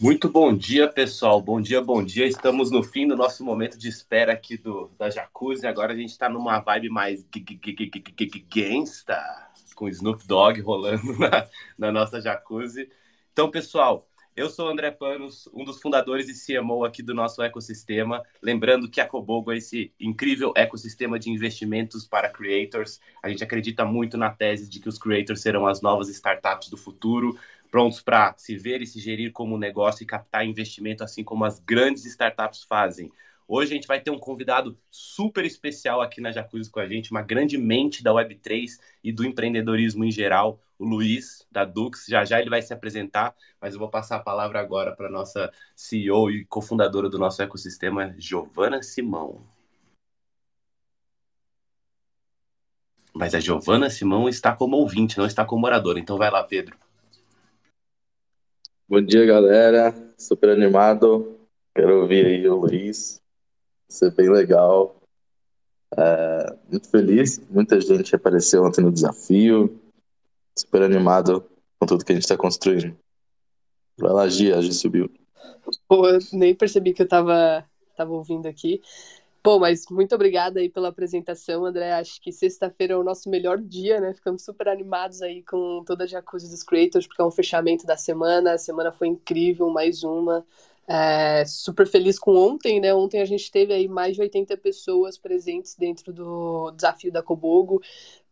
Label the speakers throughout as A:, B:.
A: Muito bom dia, pessoal. Bom dia, bom dia. Estamos no fim do nosso momento de espera aqui do, da Jacuzzi. Agora a gente está numa vibe mais gangsta, com Snoop Dogg rolando na, na nossa Jacuzzi. Então, pessoal, eu sou o André Panos, um dos fundadores e CMO aqui do nosso ecossistema. Lembrando que a Cobogo é esse incrível ecossistema de investimentos para creators. A gente acredita muito na tese de que os creators serão as novas startups do futuro, prontos para se ver e se gerir como negócio e captar investimento, assim como as grandes startups fazem. Hoje a gente vai ter um convidado super especial aqui na Jacuzzi com a gente, uma grande mente da Web3 e do empreendedorismo em geral, o Luiz, da Dux. Já já ele vai se apresentar, mas eu vou passar a palavra agora para a nossa CEO e cofundadora do nosso ecossistema, Giovana Simão. Mas a Giovana Simão está como ouvinte, não está como moradora. Então vai lá, Pedro.
B: Bom dia, galera. Super animado. Quero ouvir aí o Luiz ser bem legal. É, muito feliz, muita gente apareceu ontem no desafio, super animado com tudo que a gente está construindo. Vai lá, Gia, a Gia subiu.
C: Pô, eu nem percebi que eu tava, tava ouvindo aqui. Pô, mas muito obrigada aí pela apresentação, André. Acho que sexta-feira é o nosso melhor dia, né? Ficamos super animados aí com toda a Jacuzzi dos Creators, porque é um fechamento da semana. A semana foi incrível, mais uma. É, super feliz com ontem, né? Ontem a gente teve aí mais de 80 pessoas presentes dentro do desafio da Cobogo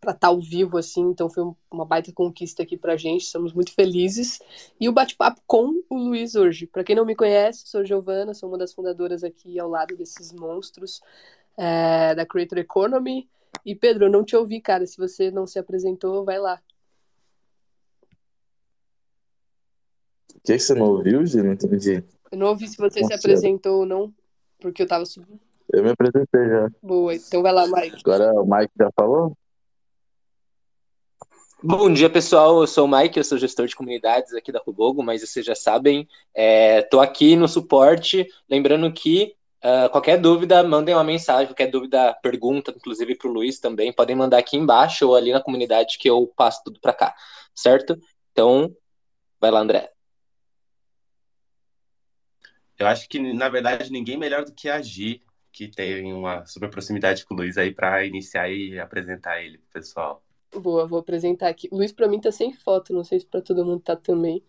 C: para estar tá ao vivo, assim, então foi uma baita conquista aqui pra gente, estamos muito felizes. E o bate-papo com o Luiz hoje. Para quem não me conhece, sou Giovana, sou uma das fundadoras aqui ao lado desses monstros é, da Creator Economy. E Pedro, eu não te ouvi, cara. Se você não se apresentou, vai lá.
B: O que, que você não ouviu, Gi? Não entendi.
C: Eu não ouvi se você se apresentou ou não, porque eu tava subindo.
B: Eu me apresentei já.
C: Boa, então vai lá, Mike.
B: Agora o Mike já falou?
D: Bom dia, pessoal. Eu sou o Mike, eu sou gestor de comunidades aqui da Rubogo, mas vocês já sabem, estou é, aqui no suporte. Lembrando que uh, qualquer dúvida, mandem uma mensagem, qualquer dúvida, pergunta, inclusive para o Luiz também, podem mandar aqui embaixo ou ali na comunidade que eu passo tudo para cá, certo? Então, vai lá, André.
A: Eu acho que, na verdade, ninguém melhor do que a Gi, que tem uma super proximidade com o Luiz aí, para iniciar e apresentar ele pessoal.
C: Boa, vou apresentar aqui. Luiz, para mim, tá sem foto, não sei se para todo mundo tá também.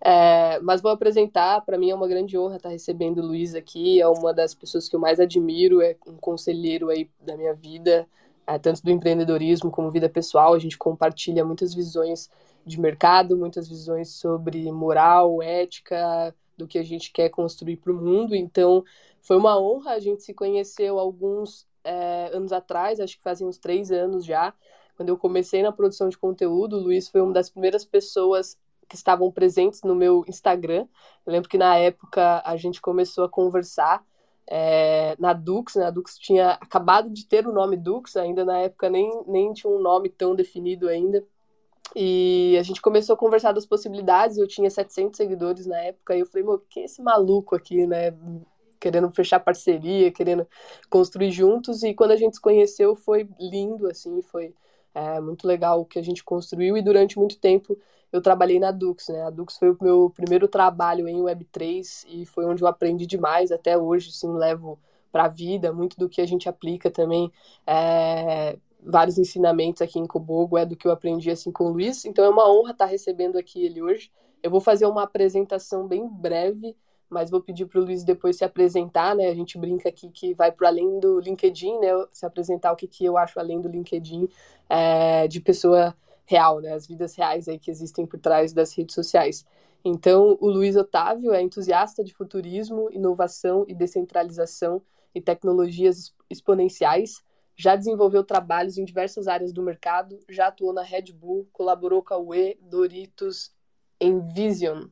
C: É, mas vou apresentar, para mim é uma grande honra estar recebendo o Luiz aqui, é uma das pessoas que eu mais admiro, é um conselheiro aí da minha vida, é, tanto do empreendedorismo como vida pessoal, a gente compartilha muitas visões de mercado, muitas visões sobre moral, ética, do que a gente quer construir para o mundo. Então, foi uma honra. A gente se conheceu alguns é, anos atrás, acho que fazem uns três anos já. Quando eu comecei na produção de conteúdo, o Luiz foi uma das primeiras pessoas que estavam presentes no meu Instagram. Eu lembro que na época a gente começou a conversar é, na Dux, né? A Dux tinha acabado de ter o nome Dux, ainda na época nem, nem tinha um nome tão definido ainda. E a gente começou a conversar das possibilidades. Eu tinha 700 seguidores na época. E eu falei, meu, que é esse maluco aqui, né? Querendo fechar parceria, querendo construir juntos. E quando a gente se conheceu, foi lindo, assim. Foi é, muito legal o que a gente construiu. E durante muito tempo eu trabalhei na Dux, né? A Dux foi o meu primeiro trabalho em Web3 e foi onde eu aprendi demais. Até hoje, sim, levo para a vida muito do que a gente aplica também. É, vários ensinamentos aqui em Cobogo, é do que eu aprendi assim com o Luiz. Então é uma honra estar recebendo aqui ele hoje. Eu vou fazer uma apresentação bem breve, mas vou pedir para o Luiz depois se apresentar, né? A gente brinca aqui que vai para além do LinkedIn, né? Se apresentar o que, que eu acho além do LinkedIn é, de pessoa real, né? As vidas reais aí que existem por trás das redes sociais. Então, o Luiz Otávio é entusiasta de futurismo, inovação e descentralização e tecnologias exponenciais já desenvolveu trabalhos em diversas áreas do mercado, já atuou na Red Bull, colaborou com a UE, Doritos, Envision,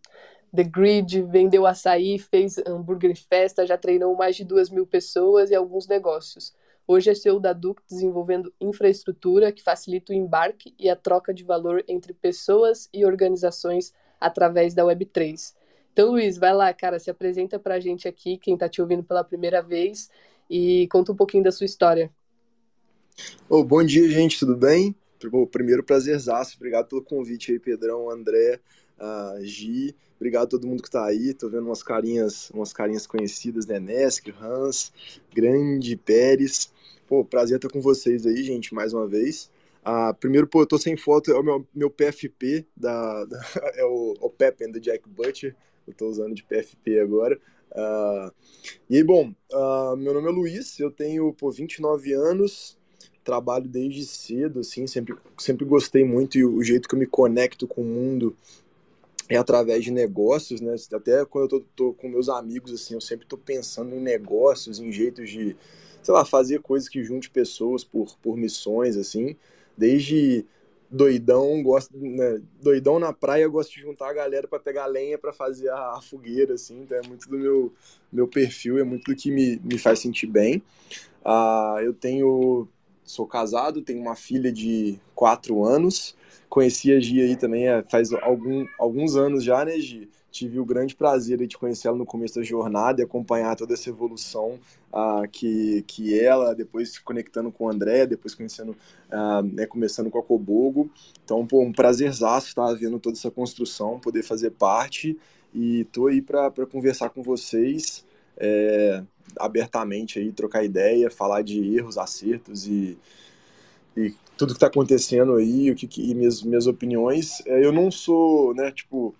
C: The Grid, vendeu açaí, fez hambúrguer festa, já treinou mais de duas mil pessoas e alguns negócios. Hoje é CEO da Duc, desenvolvendo infraestrutura que facilita o embarque e a troca de valor entre pessoas e organizações através da Web3. Então, Luiz, vai lá, cara, se apresenta pra gente aqui, quem tá te ouvindo pela primeira vez, e conta um pouquinho da sua história.
E: Oh, bom dia, gente, tudo bem? Primeiro, prazerzaço, obrigado pelo convite aí, Pedrão, André. a Gi, obrigado a todo mundo que está aí. Tô vendo umas carinhas, umas carinhas conhecidas, né? Nesk, Hans, Grande, Pérez. Pô, prazer estar com vocês aí, gente, mais uma vez. Ah, primeiro, pô, eu tô sem foto, é o meu, meu PFP, da, da é o, o do Jack Butcher, eu tô usando de PFP agora. Uh, e aí, bom, uh, meu nome é Luiz, eu tenho pô, 29 anos, trabalho desde cedo, assim, sempre, sempre gostei muito e o jeito que eu me conecto com o mundo é através de negócios, né? Até quando eu tô, tô com meus amigos, assim, eu sempre tô pensando em negócios, em jeitos de, sei lá, fazer coisas que junte pessoas por, por missões, assim, desde doidão, gosto, né, doidão na praia, gosto de juntar a galera para pegar lenha para fazer a, a, fogueira, assim, então é muito do meu, meu perfil, é muito do que me, me faz sentir bem. Ah, eu tenho, sou casado, tenho uma filha de quatro anos, conheci a Gi aí também é, faz algum, alguns anos já, né, Gi? tive o grande prazer de conhecê-la no começo da jornada e acompanhar toda essa evolução uh, que, que ela, depois se conectando com o André, depois conhecendo, uh, né, começando com a Cobogo. Então, pô, um prazerzaço estar vendo toda essa construção, poder fazer parte e tô aí para conversar com vocês é, abertamente aí, trocar ideia, falar de erros, acertos e, e tudo que está acontecendo aí, o que, que e minhas, minhas opiniões. É, eu não sou, né, tipo,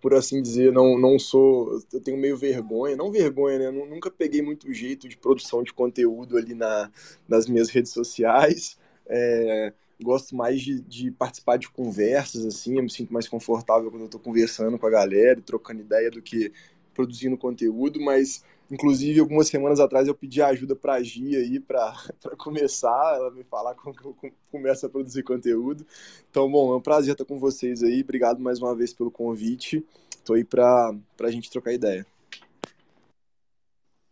E: por assim dizer, não, não sou. Eu tenho meio vergonha, não vergonha, né? Nunca peguei muito jeito de produção de conteúdo ali na, nas minhas redes sociais. É, gosto mais de, de, participar de conversas, assim, eu me sinto mais confortável quando eu estou conversando com a galera, trocando ideia do que produzindo conteúdo, mas inclusive algumas semanas atrás eu pedi ajuda para a Gia aí para começar, ela me falar como que eu começo a produzir conteúdo. Então, bom, é um prazer estar com vocês aí. Obrigado mais uma vez pelo convite. Estou aí para a gente trocar ideia.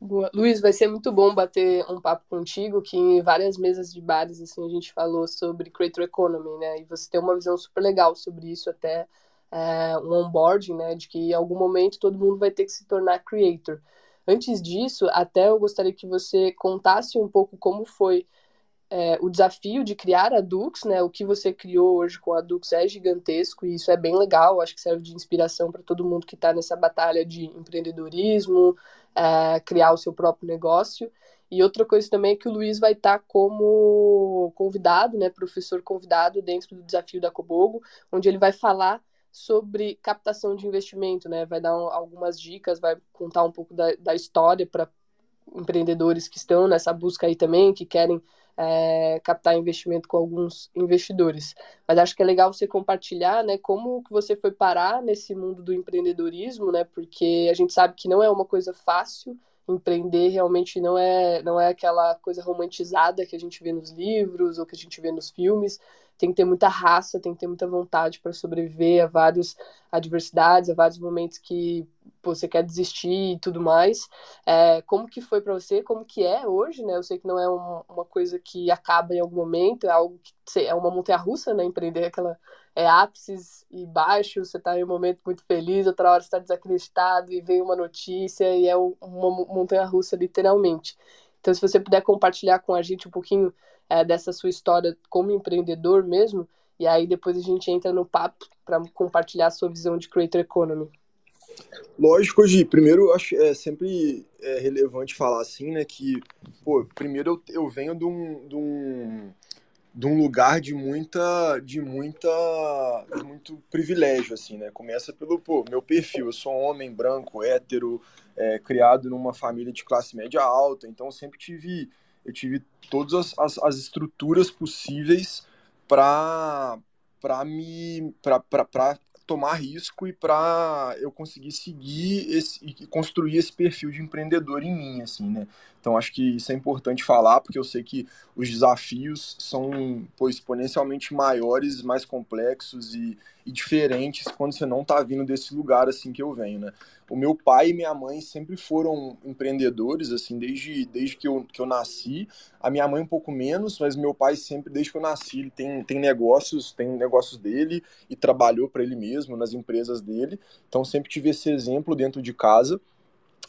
C: Boa. Luiz, vai ser muito bom bater um papo contigo, que em várias mesas de bares assim, a gente falou sobre Creator Economy, né? E você tem uma visão super legal sobre isso, até é, um onboarding, né? De que em algum momento todo mundo vai ter que se tornar creator. Antes disso, até eu gostaria que você contasse um pouco como foi é, o desafio de criar a Dux, né? O que você criou hoje com a Dux é gigantesco e isso é bem legal. Acho que serve de inspiração para todo mundo que está nessa batalha de empreendedorismo, é, criar o seu próprio negócio. E outra coisa também é que o Luiz vai estar tá como convidado, né? Professor convidado dentro do desafio da Cobogo, onde ele vai falar sobre captação de investimento, né? Vai dar um, algumas dicas, vai contar um pouco da, da história para empreendedores que estão nessa busca aí também, que querem é, captar investimento com alguns investidores. Mas acho que é legal você compartilhar, né, como que você foi parar nesse mundo do empreendedorismo, né? Porque a gente sabe que não é uma coisa fácil, empreender realmente não é não é aquela coisa romantizada que a gente vê nos livros ou que a gente vê nos filmes tem que ter muita raça, tem que ter muita vontade para sobreviver a várias adversidades, a vários momentos que você quer desistir e tudo mais. É, como que foi para você? Como que é hoje, né? Eu sei que não é um, uma coisa que acaba em algum momento, é algo que é uma montanha-russa, né? Empreender aquela é ápices e baixos, você está em um momento muito feliz, outra hora está desacreditado e vem uma notícia e é uma montanha-russa literalmente. Então, se você puder compartilhar com a gente um pouquinho é, dessa sua história como empreendedor mesmo, e aí depois a gente entra no papo para compartilhar a sua visão de Creator Economy.
E: Lógico, Gi. Primeiro, acho é sempre é relevante falar assim, né? Que, pô, primeiro eu, eu venho de um, de um, de um lugar de muita, de muita, de muito privilégio, assim, né? Começa pelo, pô, meu perfil. Eu sou um homem branco, hétero, é, criado numa família de classe média alta, então sempre tive eu tive todas as, as, as estruturas possíveis para para me para tomar risco e para eu conseguir seguir esse, e construir esse perfil de empreendedor em mim, assim, né? Então acho que isso é importante falar, porque eu sei que os desafios são pô, exponencialmente maiores, mais complexos e, e diferentes quando você não está vindo desse lugar assim que eu venho, né? O meu pai e minha mãe sempre foram empreendedores, assim, desde, desde que, eu, que eu nasci. A minha mãe um pouco menos, mas meu pai sempre, desde que eu nasci, ele tem, tem negócios, tem negócios dele e trabalhou para ele mesmo nas empresas dele. Então sempre tive esse exemplo dentro de casa.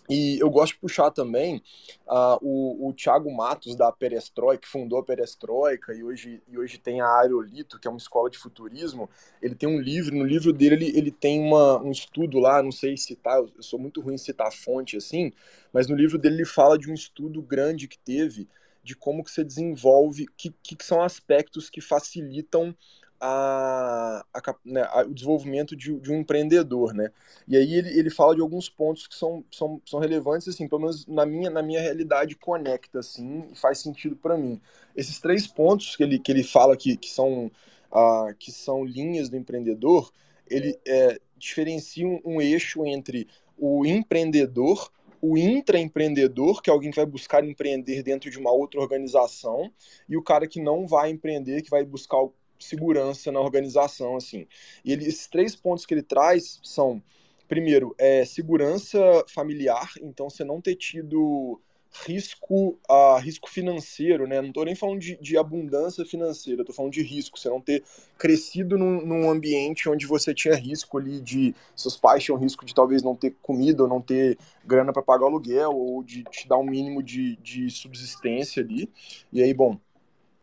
E: E eu gosto de puxar também uh, o, o Thiago Matos, da Perestroika, que fundou a Perestroika e hoje, e hoje tem a Aerolito, que é uma escola de futurismo. Ele tem um livro, no livro dele ele, ele tem uma, um estudo lá, não sei citar, eu sou muito ruim em citar fonte assim, mas no livro dele ele fala de um estudo grande que teve de como que você desenvolve, que, que são aspectos que facilitam a, a, né, a, o desenvolvimento de, de, um empreendedor, né? E aí ele, ele fala de alguns pontos que são, são, são relevantes, assim, pelo menos na minha, na minha realidade conecta, assim, e faz sentido para mim. Esses três pontos que ele, que ele fala que, que, são, uh, que são linhas do empreendedor, ele é, diferencia um, um eixo entre o empreendedor, o intraempreendedor, que é alguém que vai buscar empreender dentro de uma outra organização, e o cara que não vai empreender, que vai buscar segurança na organização, assim. E ele, esses três pontos que ele traz são, primeiro, é segurança familiar, então você não ter tido risco uh, risco financeiro, né? Não estou nem falando de, de abundância financeira, estou falando de risco. Você não ter crescido num, num, ambiente onde você tinha risco ali de seus pais tinham risco de talvez não ter comida ou não ter grana para pagar aluguel ou de te dar um mínimo de, de subsistência ali. E aí, bom,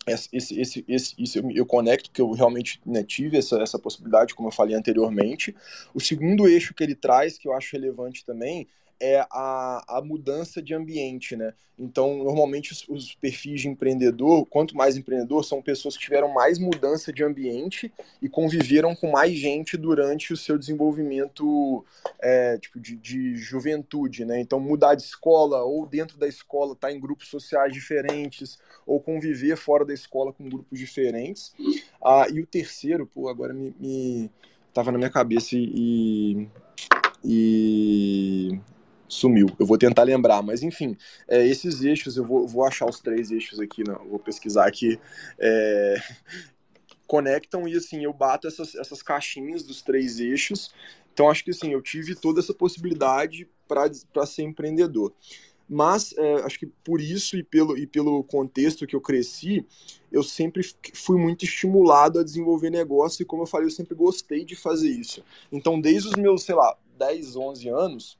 E: esse, esse, esse, isso eu, eu conecto, que eu realmente né, tive essa, essa possibilidade, como eu falei anteriormente. O segundo eixo que ele traz, que eu acho relevante também, é a, a mudança de ambiente, né? Então, normalmente os, os, perfis de empreendedor, quanto mais empreendedor, são pessoas que tiveram mais mudança de ambiente e conviveram com mais gente durante o seu desenvolvimento é, tipo, de, de, juventude, né? Então, mudar de escola ou dentro da escola estar tá em grupos sociais diferentes ou conviver fora da escola com grupos diferentes. Ah, e o terceiro, pô, agora me, me tava na minha cabeça e, e sumiu. Eu vou tentar lembrar, mas enfim, é, esses eixos, eu vou, vou achar os três eixos aqui, não, vou pesquisar aqui, é, conectam e assim, eu bato essas, essas caixinhas dos três eixos. Então acho que assim, eu tive toda essa possibilidade para ser empreendedor. Mas é, acho que por isso e pelo, e pelo contexto que eu cresci, eu sempre fui muito estimulado a desenvolver negócio e como eu falei, eu sempre gostei de fazer isso. Então desde os meus, sei lá, 10, 11 anos,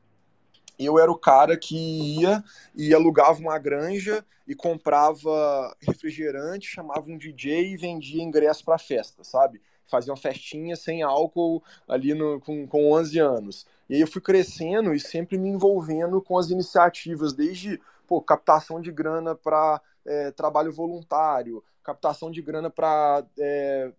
E: eu era o cara que ia e alugava uma granja e comprava refrigerante, chamava um DJ e vendia ingresso para festa, sabe? Fazia uma festinha sem álcool ali no, com, com 11 anos. E aí eu fui crescendo e sempre me envolvendo com as iniciativas, desde pô, captação de grana para é, trabalho voluntário, captação de grana para é,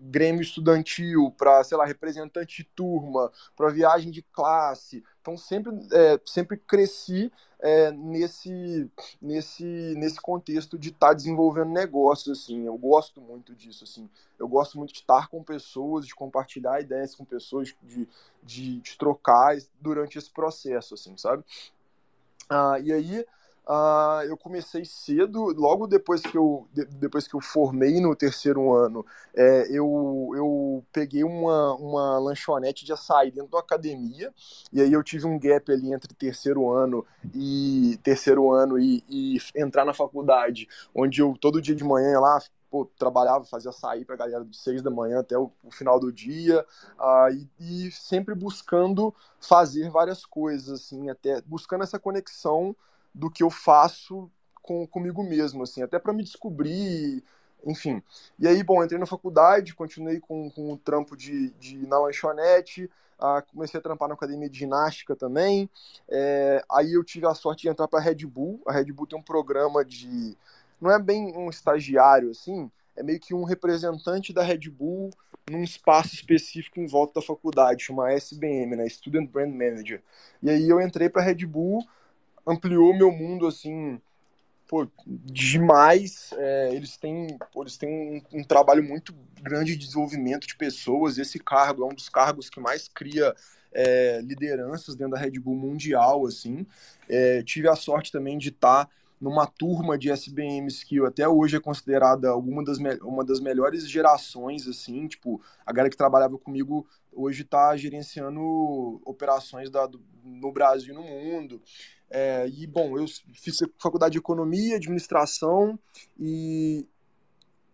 E: grêmio estudantil, para, sei lá, representante de turma, para viagem de classe. Então sempre, é, sempre cresci é, nesse, nesse, nesse contexto de estar tá desenvolvendo negócios, assim. Eu gosto muito disso, assim. Eu gosto muito de estar com pessoas, de compartilhar ideias com pessoas, de, de, de trocar durante esse processo, assim, sabe? Ah, e aí Uh, eu comecei cedo, logo depois que eu, de, depois que eu formei no terceiro ano, é, eu, eu peguei uma, uma lanchonete de açaí dentro da academia, e aí eu tive um gap ali entre terceiro ano e terceiro ano e, e entrar na faculdade, onde eu todo dia de manhã lá pô, trabalhava, fazia sair para a galera de seis da manhã até o, o final do dia, uh, e, e, sempre buscando fazer várias coisas, assim, até buscando essa conexão do que eu faço com, comigo mesmo, assim, até para me descobrir, enfim. E aí, bom, entrei na faculdade, continuei com, com o trampo de, de na lanchonete, ah, comecei a trampar na academia de ginástica também. É, aí eu tive a sorte de entrar para a Red Bull. A Red Bull tem um programa de. Não é bem um estagiário assim, é meio que um representante da Red Bull num espaço específico em volta da faculdade, chama SBM, né? Student Brand Manager. E aí eu entrei para a Red Bull ampliou meu mundo assim pô, demais. É, eles têm, eles têm um, um, trabalho muito grande de desenvolvimento de pessoas. Esse cargo é um dos cargos que mais cria é, lideranças dentro da Red Bull mundial. assim. É, tive a sorte também de estar numa turma de SBMs que até hoje é considerada alguma das, uma das melhores gerações, assim, tipo, a galera que trabalhava comigo hoje está gerenciando operações da, do, no Brasil e no mundo. É, e, bom, eu fiz faculdade de Economia, Administração e...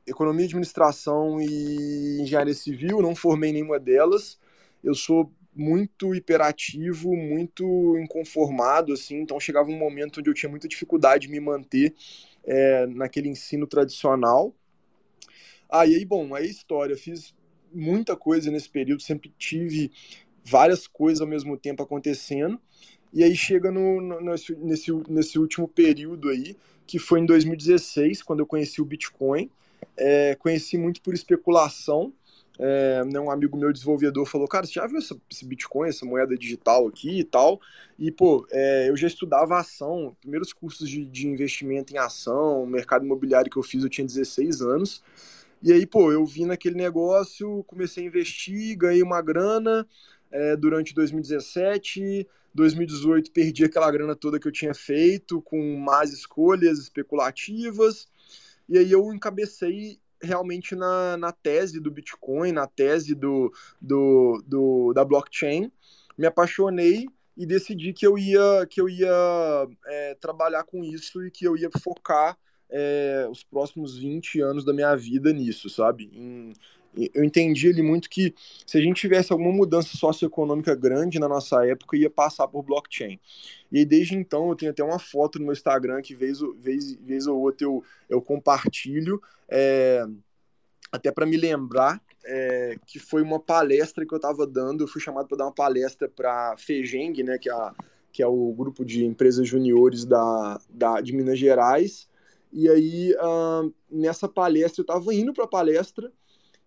E: Economia, Administração e Engenharia Civil, não formei nenhuma delas. Eu sou muito hiperativo, muito inconformado, assim, então chegava um momento onde eu tinha muita dificuldade de me manter é, naquele ensino tradicional. Ah, aí, bom, aí história, eu fiz muita coisa nesse período, sempre tive várias coisas ao mesmo tempo acontecendo, e aí chega no, no, nesse, nesse, nesse último período aí, que foi em 2016, quando eu conheci o Bitcoin, é, conheci muito por especulação, é, né, um amigo meu desenvolvedor falou, cara, você já viu essa, esse Bitcoin, essa moeda digital aqui e tal? E, pô, é, eu já estudava ação, primeiros cursos de, de investimento em ação, mercado imobiliário que eu fiz, eu tinha 16 anos. E aí, pô, eu vi naquele negócio, comecei a investir, ganhei uma grana é, durante 2017, 2018 perdi aquela grana toda que eu tinha feito com más escolhas especulativas. E aí eu encabecei realmente na, na tese do Bitcoin, na tese do, do, do, da blockchain. Me apaixonei e decidi que eu ia, que eu ia é, trabalhar com isso e que eu ia focar é, os próximos 20 anos da minha vida nisso, sabe? Em, eu entendi ali muito que se a gente tivesse alguma mudança socioeconômica grande na nossa época, ia passar por blockchain. E desde então, eu tenho até uma foto no meu Instagram que, vez, vez, vez ou outra, eu, eu compartilho, é, até para me lembrar é, que foi uma palestra que eu estava dando. Eu fui chamado para dar uma palestra para Fejeng, né, que é, a, que é o grupo de empresas juniores da, da, de Minas Gerais. E aí, uh, nessa palestra, eu estava indo para a palestra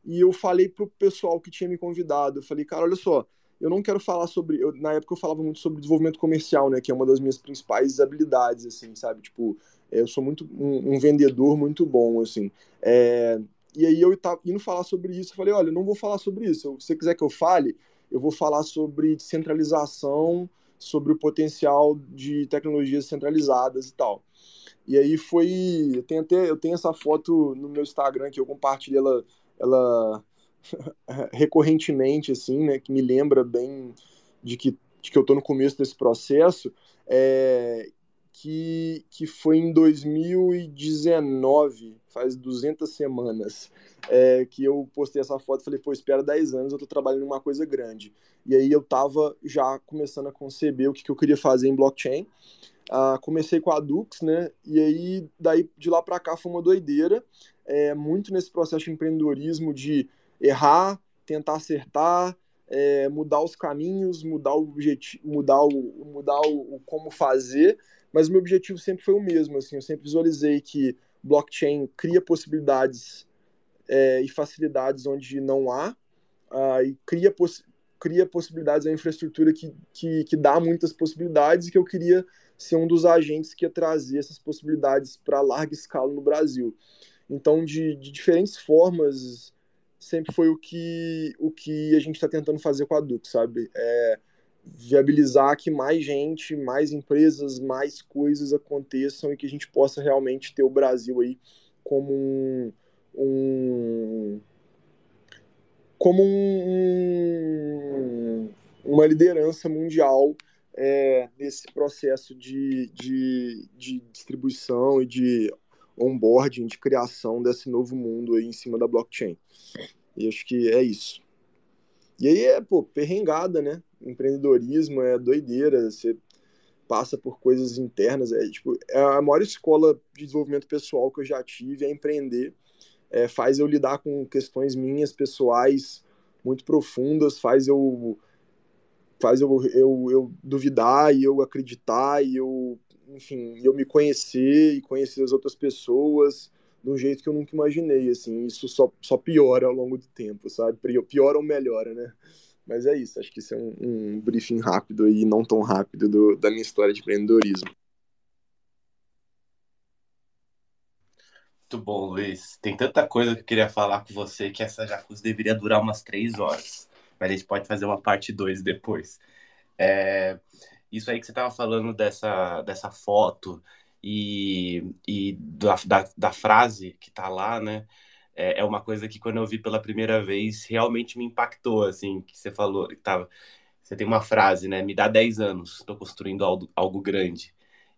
E: e eu falei pro pessoal que tinha me convidado, eu falei, cara, olha só, eu não quero falar sobre, eu, na época eu falava muito sobre desenvolvimento comercial, né, que é uma das minhas principais habilidades, assim, sabe, tipo, é, eu sou muito um, um vendedor muito bom, assim, é, e aí eu tava indo falar sobre isso, eu falei, olha, eu não vou falar sobre isso, se você quiser que eu fale, eu vou falar sobre descentralização, sobre o potencial de tecnologias centralizadas e tal. E aí foi, eu tenho até, eu tenho essa foto no meu Instagram que eu compartilhei ela ela recorrentemente, assim, né, que me lembra bem de que, de que eu estou no começo desse processo, é, que, que foi em 2019, faz 200 semanas, é, que eu postei essa foto falei, pô, espera 10 anos, eu estou trabalhando uma coisa grande. E aí eu estava já começando a conceber o que, que eu queria fazer em blockchain. Uh, comecei com a Dux, né? E aí, daí de lá para cá foi uma doideira. É, muito nesse processo de empreendedorismo de errar, tentar acertar, é, mudar os caminhos, mudar o objetivo, mudar o, mudar o, o, como fazer, mas o meu objetivo sempre foi o mesmo, assim, eu sempre visualizei que blockchain cria possibilidades é, e facilidades onde não há, uh, e cria, poss cria possibilidades, a infraestrutura que, que, que dá muitas possibilidades e que eu queria ser um dos agentes que ia trazer essas possibilidades para larga escala no Brasil. Então, de, de diferentes formas, sempre foi o que, o que a gente está tentando fazer com a Duke, sabe? É viabilizar que mais gente, mais empresas, mais coisas aconteçam e que a gente possa realmente ter o Brasil aí como um, um como um, uma liderança mundial é, nesse processo de, de, de distribuição e de onboarding, de criação desse novo mundo aí em cima da blockchain. E acho que é isso. E aí é, pô, perrengada, né? Empreendedorismo é doideira, você passa por coisas internas, é tipo, é a maior escola de desenvolvimento pessoal que eu já tive é empreender. É, faz eu lidar com questões minhas pessoais muito profundas, faz eu faz eu, eu, eu duvidar e eu acreditar e eu enfim, eu me conhecer e conhecer as outras pessoas de um jeito que eu nunca imaginei, assim, isso só, só piora ao longo do tempo, sabe? Piora ou melhora, né? Mas é isso, acho que isso é um, um briefing rápido e não tão rápido do, da minha história de empreendedorismo.
A: Muito bom, Luiz. Tem tanta coisa que eu queria falar com você que essa jacuzzi deveria durar umas três horas. Mas a gente pode fazer uma parte 2 depois. É... Isso aí que você estava falando dessa, dessa foto e, e da, da, da frase que está lá, né? É, é, uma coisa que quando eu vi pela primeira vez realmente me impactou, assim, que você falou, que tava, você tem uma frase, né? Me dá 10 anos, estou construindo algo, algo grande.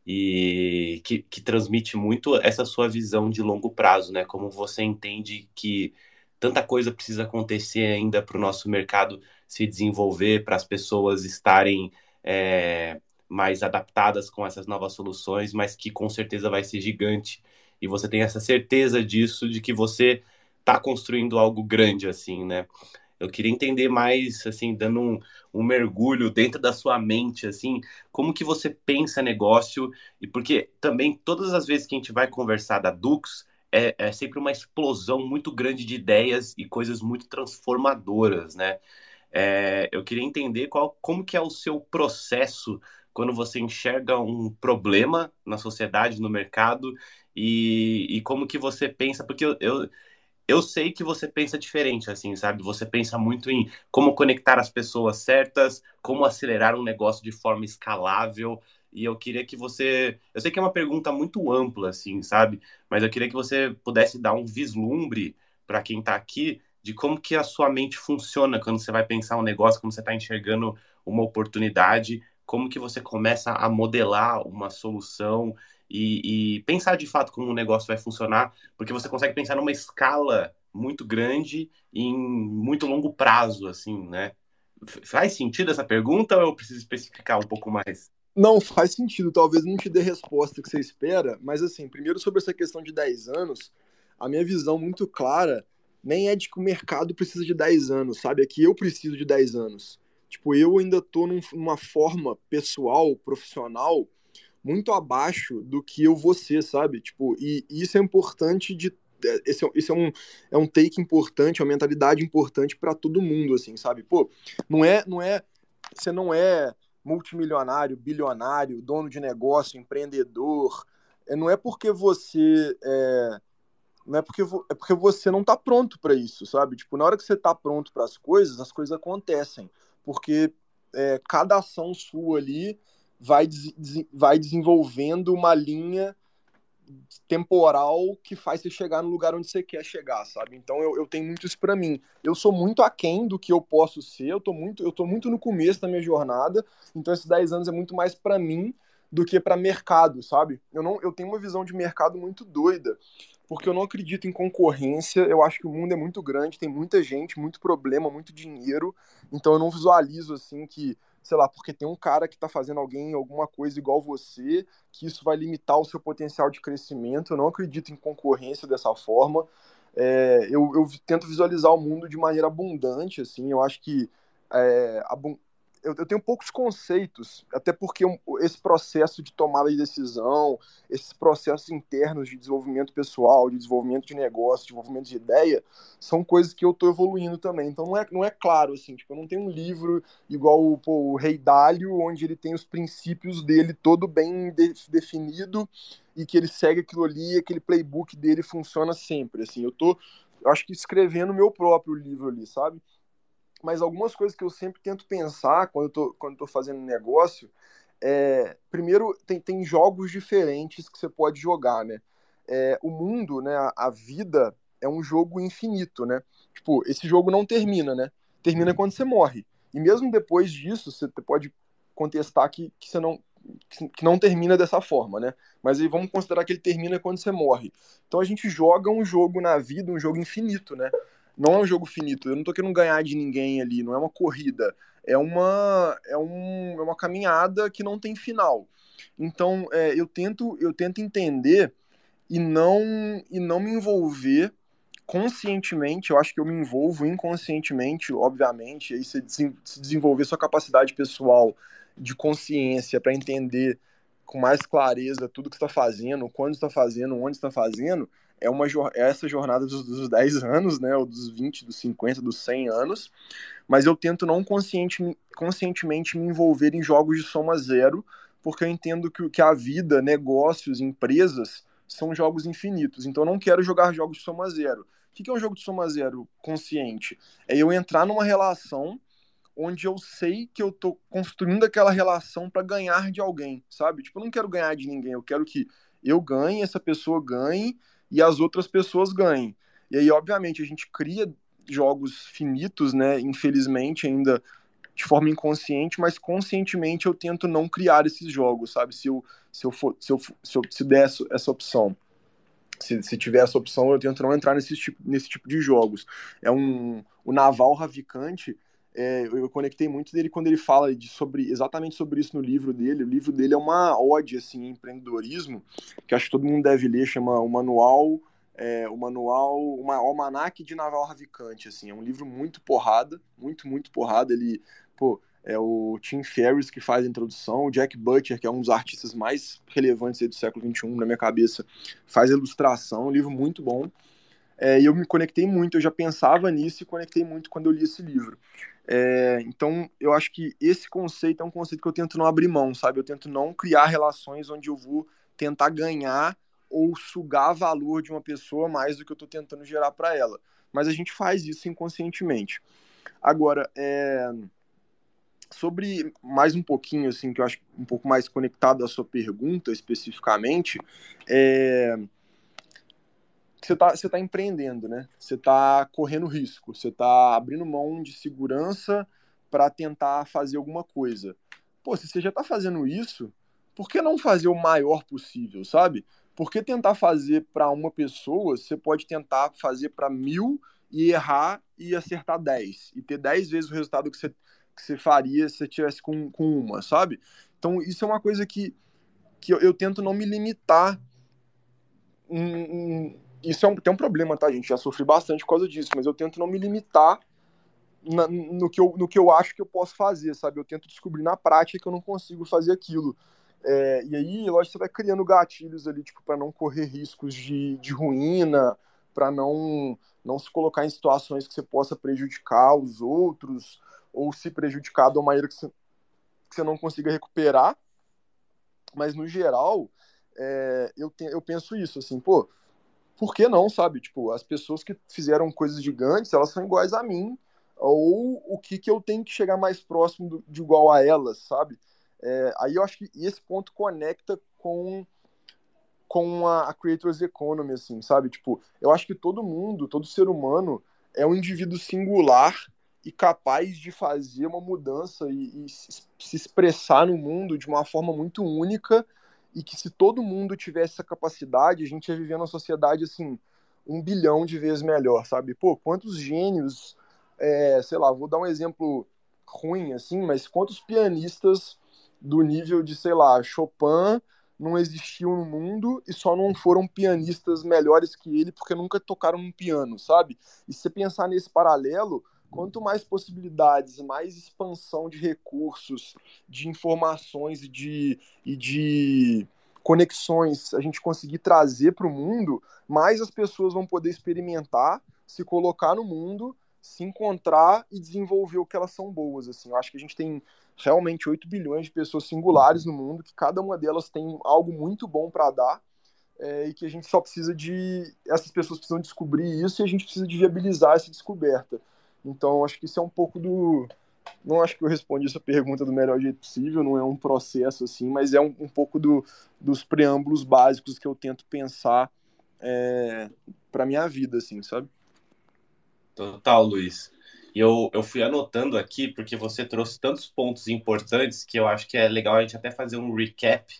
A: E que, que transmite muito essa sua visão de longo prazo, né? Como você entende que tanta coisa precisa acontecer ainda para o nosso mercado se desenvolver, para as pessoas estarem é, mais adaptadas com essas novas soluções, mas que com certeza vai ser gigante. E você tem essa certeza disso, de que você está construindo algo grande, assim, né? Eu queria entender mais, assim, dando um, um, mergulho dentro da sua mente, assim, como que você pensa negócio, e porque também todas as vezes que a gente vai conversar da Dux, é, é sempre uma explosão muito grande de ideias e coisas muito transformadoras, né? É, eu queria entender qual, como que é o seu processo quando você enxerga um problema na sociedade, no mercado, e, e como que você pensa, porque eu, eu, eu sei que você pensa diferente, assim, sabe? Você pensa muito em como conectar as pessoas certas, como acelerar um negócio de forma escalável, e eu queria que você. Eu sei que é uma pergunta muito ampla, assim, sabe? Mas eu queria que você pudesse dar um vislumbre para quem está aqui de como que a sua mente funciona quando você vai pensar um negócio, como você está enxergando uma oportunidade, como que você começa a modelar uma solução e, e, pensar de fato como um negócio vai funcionar, porque você consegue pensar numa escala muito grande em muito longo prazo, assim, né? Faz sentido essa pergunta ou eu preciso especificar um pouco mais?
E: Não, faz sentido. Talvez não te dê resposta que você espera, mas assim, primeiro sobre essa questão de 10 anos, a minha visão muito clara nem é de que o mercado precisa de 10 anos, sabe? É que eu preciso de 10 anos. Tipo, eu ainda tô num, numa forma pessoal, profissional, muito abaixo do que eu vou ser, sabe? Tipo, e, e isso é importante de é, esse, é, esse é, um, é um take importante, é uma mentalidade importante para todo mundo, assim, sabe? Pô, não é, não é, você não é multimilionário, bilionário, dono de negócio, empreendedor, é, não é porque você é, não é porque, é porque você não tá pronto para isso, sabe? Tipo, na hora que você tá pronto para as coisas, as coisas acontecem porque é, cada ação sua ali vai, vai desenvolvendo uma linha temporal que faz você chegar no lugar onde você quer chegar, sabe? Então eu, eu tenho muito isso para mim. Eu sou muito aquém do que eu posso ser, eu tô muito, eu tô muito no começo da minha jornada, então esses 10 anos é muito mais para mim do que para mercado, sabe? Eu não eu tenho uma visão de mercado muito doida porque eu não acredito em concorrência. Eu acho que o mundo é muito grande, tem muita gente, muito problema, muito dinheiro. Então eu não visualizo assim que, sei lá, porque tem um cara que está fazendo alguém alguma coisa igual você, que isso vai limitar o seu potencial de crescimento. Eu não acredito em concorrência dessa forma. É, eu, eu, tento visualizar o mundo de maneira abundante, assim. Eu acho que é, eu, eu, tenho poucos conceitos, até porque esse processo de tomada de decisão, esses processos internos de desenvolvimento pessoal, de desenvolvimento de negócio, de desenvolvimento de ideia, são coisas que eu estou evoluindo também. Então não é, não é claro, assim, tipo, eu não tenho um livro igual o, pô, o Rei Dálio, onde ele tem os princípios dele todo bem de, definido e que ele segue aquilo ali, aquele playbook dele funciona sempre, assim. Eu tô, eu acho que escrevendo o meu próprio livro ali, sabe? Mas algumas coisas que eu sempre tento pensar quando eu tô, quando eu tô fazendo negócio é, primeiro, tem, tem jogos diferentes que você pode jogar, né? É, o mundo, né, a, a, vida é um jogo infinito, né? Tipo, esse jogo não termina, né? Termina quando você morre. E mesmo depois disso, você pode contestar que, que você não que não termina dessa forma, né? Mas aí vamos considerar que ele termina quando você morre. Então a gente joga um jogo na vida, um jogo infinito, né? Não é um jogo finito. Eu não tô querendo ganhar de ninguém ali, não é uma corrida. É uma, é um, é uma caminhada que não tem final. Então, é, eu tento eu tento entender e não e não me envolver conscientemente. Eu acho que eu me envolvo inconscientemente, obviamente. Aí você se desenvolver sua capacidade pessoal de consciência para entender com mais clareza tudo que está fazendo, quando está fazendo, onde está fazendo é uma é essa jornada dos, dos 10 anos, né, ou dos 20, dos 50, dos 100 anos, mas eu tento não consciente, conscientemente me envolver em jogos de soma zero, porque eu entendo que, que a vida, negócios, empresas são jogos infinitos, então eu não quero jogar jogos de soma zero. O que é um jogo de soma zero consciente? É eu entrar numa relação onde eu sei que eu tô construindo aquela relação para ganhar de alguém, sabe? Tipo, eu não quero ganhar de ninguém, eu quero que eu ganhe, essa pessoa ganhe e as outras pessoas ganhem. E aí, obviamente, a gente cria jogos finitos, né? Infelizmente, ainda de forma inconsciente, mas conscientemente eu tento não criar esses jogos, sabe? Se eu, se eu, for, se eu, se eu se der essa opção. Se, se tiver essa opção, eu tento não entrar nesse tipo, nesse tipo de jogos. É um, o Naval Ravikant, é, eu conectei muito dele quando ele fala de sobre exatamente sobre isso no livro dele. O livro dele é uma ode assim, em empreendedorismo, que acho que todo mundo deve ler, chama o Manual, é, o Manual, uma Almanac de Naval Ravicante, assim, é um livro muito porrada, muito, muito porrada. Ele, pô, é o Tim Ferriss que faz a introdução, o Jack Butcher, que é um dos artistas mais relevantes do século XXI, na minha cabeça, faz a ilustração, um livro muito bom. É, e eu me conectei muito, eu já pensava nisso e conectei muito quando eu li esse livro. É, então, eu acho que esse conceito é um conceito que eu tento não abrir mão, sabe? Eu tento não criar relações onde eu vou tentar ganhar ou sugar valor de uma pessoa mais do que eu estou tentando gerar para ela. Mas a gente faz isso inconscientemente. Agora, é... sobre mais um pouquinho, assim, que eu acho um pouco mais conectado à sua pergunta especificamente, é você está você tá empreendendo, né? Você está correndo risco, você está abrindo mão de segurança para tentar fazer alguma coisa. Pô, se você já está fazendo isso, por que não fazer o maior possível, sabe? Por que tentar fazer para uma pessoa, você pode tentar fazer para mil e errar e acertar dez, e ter dez vezes o resultado que você, que você faria se você tivesse com, com uma, sabe? Então, isso é uma coisa que, que eu, eu tento não me limitar em, isso é um, tem um problema, tá, gente? Já sofri bastante por causa disso, mas eu tento não me limitar na, no, que eu, no que eu acho que eu posso fazer, sabe? Eu tento descobrir na prática que eu não consigo fazer aquilo. É, e aí, lógico, você vai criando gatilhos ali, tipo, para não correr riscos de, de ruína, para não, não se colocar em situações que você possa prejudicar os outros, ou se prejudicar de uma maneira que você, que você não consiga recuperar. Mas, no geral, é, eu, te, eu penso isso, assim, pô, por que não, sabe? Tipo, as pessoas que fizeram coisas gigantes, elas são iguais a mim, ou o que, que eu tenho que chegar mais próximo do, de igual a elas, sabe? É, aí eu acho que esse ponto conecta com com a, a Creators Economy, assim, sabe? Tipo, eu acho que todo mundo, todo ser humano é um indivíduo singular e capaz de fazer uma mudança e, e se expressar no mundo de uma forma muito única e que se todo mundo tivesse essa capacidade, a gente ia viver numa sociedade assim um bilhão de vezes melhor, sabe? Pô, quantos gênios, é, sei lá, vou dar um exemplo ruim assim, mas quantos pianistas do nível de, sei lá, Chopin não existiam no mundo e só não foram pianistas melhores que ele porque nunca tocaram um piano, sabe? E se você pensar nesse paralelo, quanto mais possibilidades, mais expansão de recursos, de informações e de, e de conexões a gente conseguir trazer para o mundo, mais as pessoas vão poder experimentar, se colocar no mundo, se encontrar e desenvolver o que elas são boas. Assim, eu acho que a gente tem realmente 8 bilhões de pessoas singulares no mundo, que cada uma delas tem algo muito bom para dar. É, e que a gente só precisa de. Essas pessoas precisam descobrir isso e a gente precisa de viabilizar essa descoberta. Então, acho que isso é um pouco do. Não acho que eu respondi essa pergunta do melhor jeito possível, não é um processo assim, mas é um, um pouco do, dos preâmbulos básicos que eu tento pensar é, para minha vida, assim, sabe?
A: Total, Luiz. E eu, eu fui anotando aqui, porque você trouxe tantos pontos importantes que eu acho que é legal a gente até fazer um recap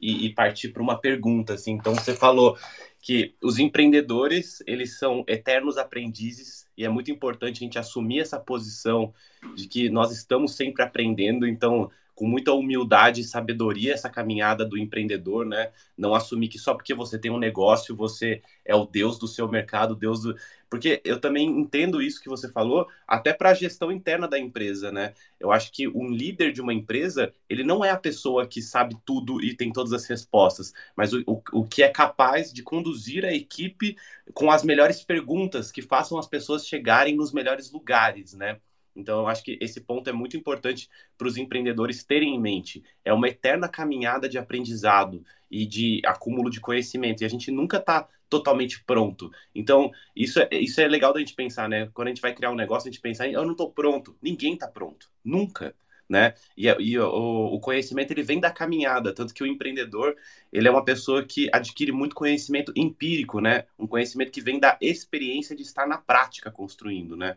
A: e, e partir para uma pergunta. Assim. Então, você falou que os empreendedores, eles são eternos aprendizes e é muito importante a gente assumir essa posição de que nós estamos sempre aprendendo, então com muita humildade e sabedoria essa caminhada do empreendedor, né? Não assumir que só porque você tem um negócio você é o deus do seu mercado, deus do. Porque eu também entendo isso que você falou, até para a gestão interna da empresa, né? Eu acho que um líder de uma empresa, ele não é a pessoa que sabe tudo e tem todas as respostas, mas o, o, o que é capaz de conduzir a equipe com as melhores perguntas que façam as pessoas chegarem nos melhores lugares, né? Então, eu acho que esse ponto é muito importante para os empreendedores terem em mente. É uma eterna caminhada de aprendizado e de acúmulo de conhecimento, e a gente nunca está totalmente pronto. Então, isso é, isso é legal da gente pensar, né? Quando a gente vai criar um negócio, a gente pensar, eu não estou pronto. Ninguém está pronto. Nunca. Né? E, e o, o, conhecimento ele vem da caminhada, tanto que o empreendedor ele é uma pessoa que adquire muito conhecimento empírico, né? Um conhecimento que vem da experiência de estar na prática construindo, né?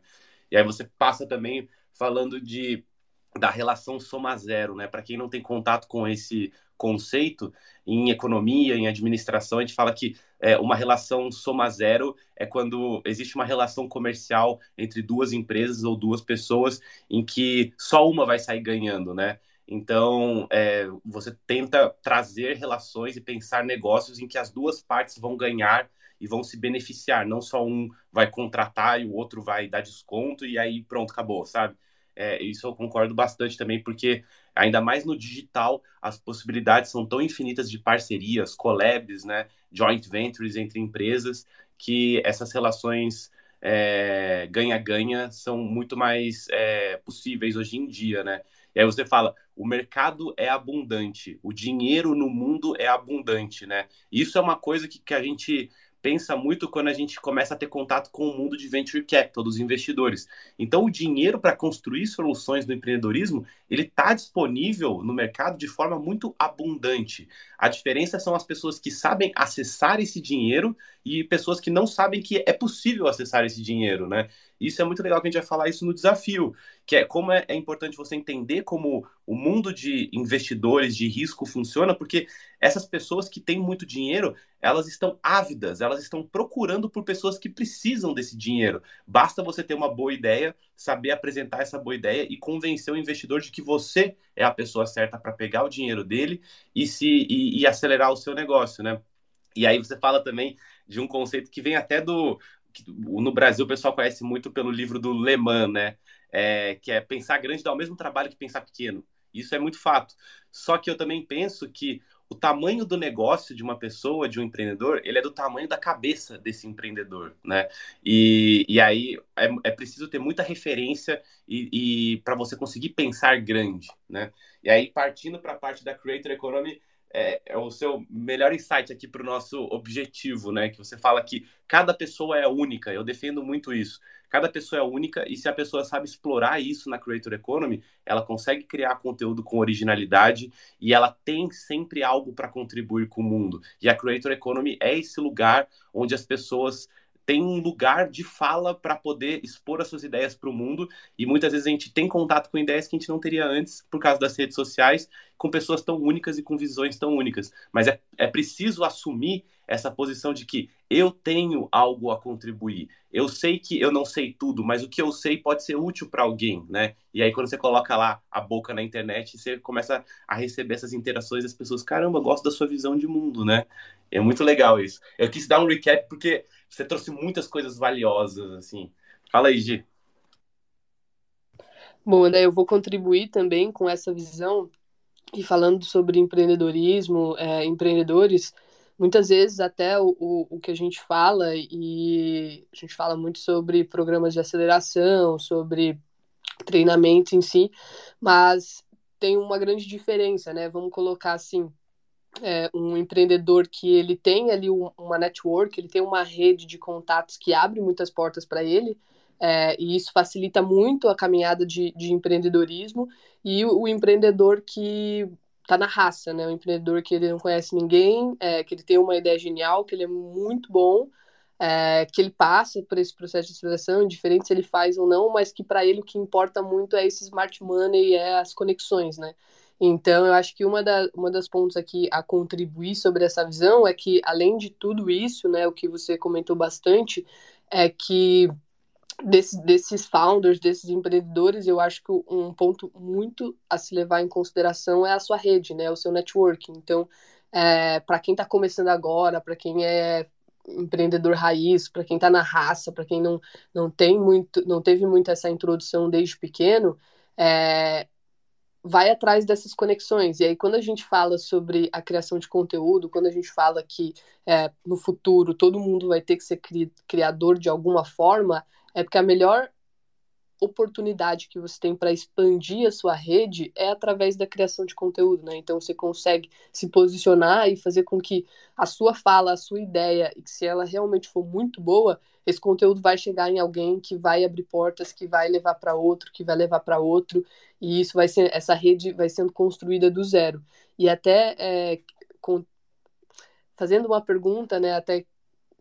A: E aí você passa também falando de da relação soma zero, né? Para quem não tem contato com esse conceito em economia, em administração, a gente fala que é, uma relação soma zero é quando existe uma relação comercial entre duas empresas ou duas pessoas em que só uma vai sair ganhando, né? Então, é, você tenta trazer relações e pensar negócios em que as duas partes vão ganhar e vão se beneficiar, não só um vai contratar e o outro vai dar desconto e aí pronto, acabou, sabe? É, isso eu concordo bastante também, porque ainda mais no digital, as possibilidades são tão infinitas de parcerias, collabs, né, joint ventures entre empresas, que essas relações é, ganha-ganha é, são muito mais é, possíveis hoje em dia, né? E aí você fala, o mercado é abundante, o dinheiro no mundo é abundante, né? Isso é uma coisa que, que a gente pensa muito quando a gente começa a ter contato com o mundo de venture capital, dos investidores. Então, o dinheiro para construir soluções no empreendedorismo, ele está disponível no mercado de forma muito abundante. A diferença são as pessoas que sabem acessar esse dinheiro e pessoas que não sabem que é possível acessar esse dinheiro, né? Isso é muito legal que a gente vai falar isso no desafio, que é como é, é importante você entender como o mundo de investidores de risco funciona, porque essas pessoas que têm muito dinheiro, elas estão ávidas, elas estão procurando por pessoas que precisam desse dinheiro. Basta você ter uma boa ideia, saber apresentar essa boa ideia e convencer o investidor de que você é a pessoa certa para pegar o dinheiro dele e se e, e acelerar o seu negócio, né? E aí você fala também de um conceito que vem até do, no Brasil o pessoal conhece muito pelo livro do Le Mans, né? É, que é pensar grande dá o mesmo trabalho que pensar pequeno. Isso é muito fato. Só que eu também penso que o tamanho do negócio de uma pessoa, de um empreendedor, ele é do tamanho da cabeça desse empreendedor, né? E, e aí é, é preciso ter muita referência e, e para você conseguir pensar grande, né? E aí partindo para a parte da creator economy, é, é, o seu melhor insight aqui para o nosso objetivo, né? Que você fala que cada pessoa é única. Eu defendo muito isso. Cada pessoa é única e se a pessoa sabe explorar isso na Creator Economy, ela consegue criar conteúdo com originalidade e ela tem sempre algo para contribuir com o mundo. E a Creator Economy é esse lugar onde as pessoas tem um lugar de fala para poder expor as suas ideias para o mundo e muitas vezes a gente tem contato com ideias que a gente não teria antes por causa das redes sociais, com pessoas tão únicas e com visões tão únicas. Mas é, é preciso assumir essa posição de que eu tenho algo a contribuir. Eu sei que eu não sei tudo, mas o que eu sei pode ser útil para alguém, né? E aí quando você coloca lá a boca na internet, você começa a receber essas interações das pessoas, caramba, gosto da sua visão de mundo, né? É muito legal isso. Eu quis dar um recap porque você trouxe muitas coisas valiosas, assim. Fala aí, Gi.
C: Bom, né, eu vou contribuir também com essa visão e falando sobre empreendedorismo, é, empreendedores, muitas vezes até o, o, que a gente fala, e a gente fala muito sobre programas de aceleração, sobre treinamento em si, mas tem uma grande diferença, né? Vamos colocar assim, é, um empreendedor que ele tem ali uma network, ele tem uma rede de contatos que abre muitas portas para ele, é, e isso facilita muito a caminhada de, de empreendedorismo, e o, o empreendedor que está na raça, né? O empreendedor que ele não conhece ninguém, é, que ele tem uma ideia genial, que ele é muito bom, é, que ele passa por esse processo de seleção, indiferente se ele faz ou não, mas que para ele o que importa muito é esse smart money, é as conexões, né? Então, eu acho que uma, da, uma das pontos aqui a contribuir sobre essa visão é que, além de tudo isso, né, o que você comentou bastante, é que desse, desses founders, desses empreendedores, eu acho que um ponto muito a se levar em consideração é a sua rede, né, o seu networking. Então, é, para quem está começando agora, para quem é empreendedor raiz, para quem está na raça, para quem não, não tem muito, não teve muito essa introdução desde pequeno, é, vai atrás dessas conexões. E aí, quando a gente fala sobre a criação de conteúdo, quando a gente fala que é, no futuro todo mundo vai ter que ser cri criador de alguma forma, é porque a melhor oportunidade que você tem para expandir a sua rede é através da criação de conteúdo, né? Então você consegue se posicionar e fazer com que a sua fala, a sua ideia, e que se ela realmente for muito boa, esse conteúdo vai chegar em alguém que vai abrir portas, que vai levar para outro, que vai levar para outro, e isso vai ser essa rede vai sendo construída do zero. E até é, com, fazendo uma pergunta, né? Até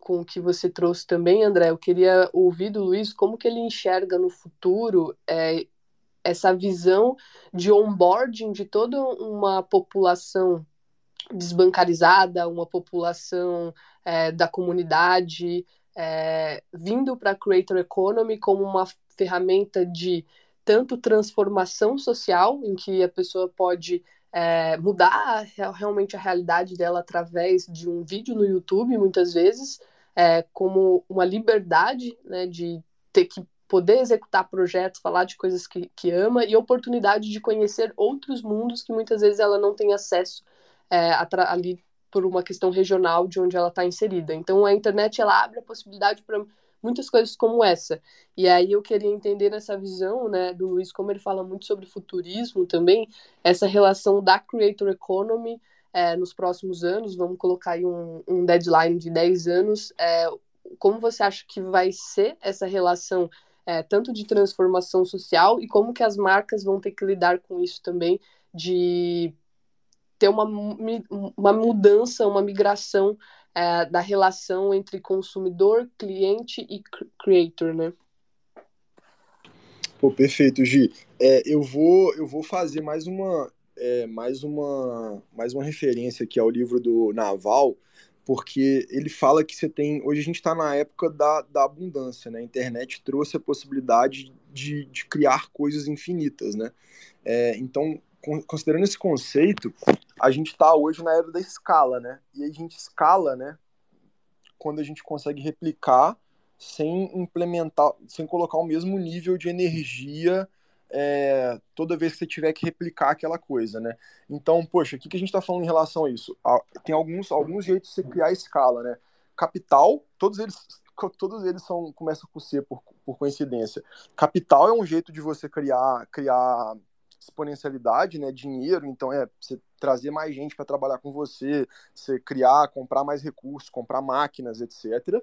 C: com o que você trouxe também, André, eu queria ouvir do Luiz como que ele enxerga no futuro é, essa visão de onboarding de toda uma população desbancarizada, uma população é, da comunidade, é, vindo para a Creator Economy como uma ferramenta de tanto transformação social, em que a pessoa pode é, mudar realmente a realidade dela através de um vídeo no YouTube, muitas vezes, é, como uma liberdade né, de ter que poder executar projetos, falar de coisas que, que ama e oportunidade de conhecer outros mundos que muitas vezes ela não tem acesso é, ali por uma questão regional de onde ela está inserida. Então a internet ela abre a possibilidade para muitas coisas como essa. E aí eu queria entender nessa visão, né, do Luiz, como ele fala muito sobre futurismo também, essa relação da creator economy é, nos próximos anos, vamos colocar aí um, um deadline de 10 anos, é, como você acha que vai ser essa relação é, tanto de transformação social e como que as marcas vão ter que lidar com isso também, de ter uma, uma mudança, uma migração é, da relação entre consumidor, cliente e creator, né?
E: Pô, perfeito, Gi. É, eu vou eu vou fazer mais uma é, mais uma mais uma referência aqui ao livro do Naval, porque ele fala que você tem hoje a gente está na época da, da abundância, né? A internet trouxe a possibilidade de, de criar coisas infinitas, né? É, então considerando esse conceito, a gente está hoje na era da escala, né? E a gente escala, né? Quando a gente consegue replicar sem implementar, sem colocar o mesmo nível de energia é, toda vez que você tiver que replicar aquela coisa, né? Então, poxa, o que, que a gente está falando em relação a isso? Tem alguns, alguns jeitos de você criar escala, né? Capital, todos eles, todos eles são começam com C por, por coincidência. Capital é um jeito de você criar, criar exponencialidade, né, dinheiro, então é você trazer mais gente para trabalhar com você, você criar, comprar mais recursos, comprar máquinas, etc.